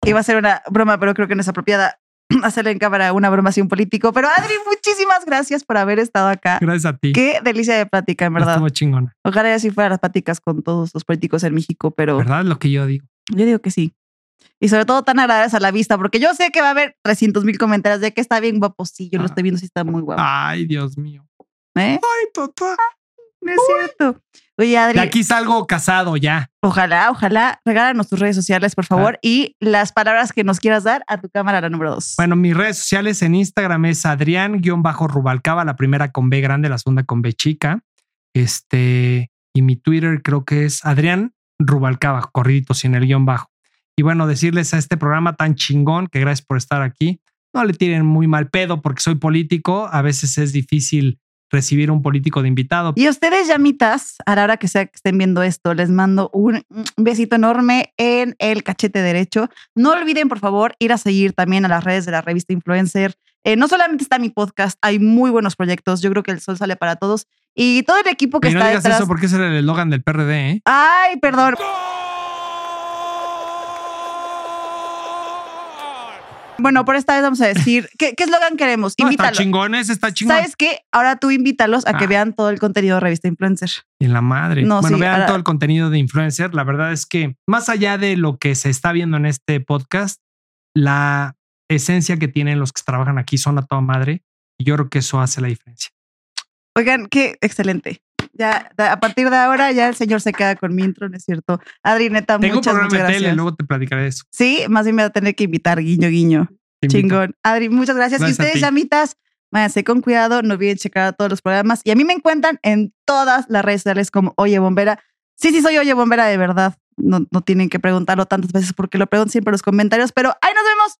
iba a ser una broma, pero creo que no es apropiada hacerle en cámara una broma así un político. Pero Adri, muchísimas gracias por haber estado acá. Gracias a ti. Qué delicia de plática, en verdad. Estuvo chingona. Ojalá y así fueran las pláticas con todos los políticos en México, pero ¿Verdad? Es lo que yo digo. yo digo que sí. Y sobre todo tan agradables a la vista, porque yo sé que va a haber 300 mil comentarios de que está bien guapo. Sí, yo lo estoy viendo, sí está muy guapo. Ay, Dios mío. ¿Eh? Ay, papá. No es cierto. Oye, Adri. De aquí salgo casado ya. Ojalá, ojalá. Regálanos tus redes sociales, por favor, y las palabras que nos quieras dar a tu cámara, la número dos. Bueno, mis redes sociales en Instagram es Adrián-Rubalcaba, la primera con B grande, la segunda con B chica. Este, y mi Twitter creo que es Adrián Rubalcaba, corridito sin el guion bajo. Y bueno, decirles a este programa tan chingón que gracias por estar aquí. No le tiren muy mal pedo porque soy político. A veces es difícil recibir un político de invitado. Y ustedes, llamitas, a la hora que sea que estén viendo esto, les mando un besito enorme en el cachete derecho. No olviden, por favor, ir a seguir también a las redes de la revista Influencer. Eh, no solamente está mi podcast, hay muy buenos proyectos. Yo creo que el sol sale para todos. Y todo el equipo que y no está digas detrás. eso porque ese era el eslogan del PRD, ¿eh? Ay, perdón. Bueno, por esta vez vamos a decir, ¿qué, qué eslogan queremos? No, está Invítalos. ese está chingón. ¿Sabes qué? Ahora tú invítalos a que Ah. vean todo el contenido de Revista Influencer. Y en la madre. No, bueno, sí, vean ahora- todo el contenido de influencer. La verdad es que más allá de lo que se está viendo en este podcast, la esencia que tienen los que trabajan aquí son a toda madre. Y yo creo que eso hace la diferencia. Oigan, qué excelente. Ya, a partir de ahora, ya el señor se queda con mi intro, ¿no es cierto? Adri, neta, Tengo un muchas, programa muchas de tele, luego te platicaré de eso. Sí, más bien me va a tener que invitar, guiño, guiño. Chingón. Adri, muchas gracias. Gracias y a ustedes, llamitas, váyanse con cuidado, no olviden checar todos los programas. Y a mí me encuentran en todas las redes sociales como Oye Bombera. Sí, sí, soy Oye Bombera de verdad. No, no tienen que preguntarlo tantas veces porque lo pregunto siempre en los comentarios, pero ahí nos vemos.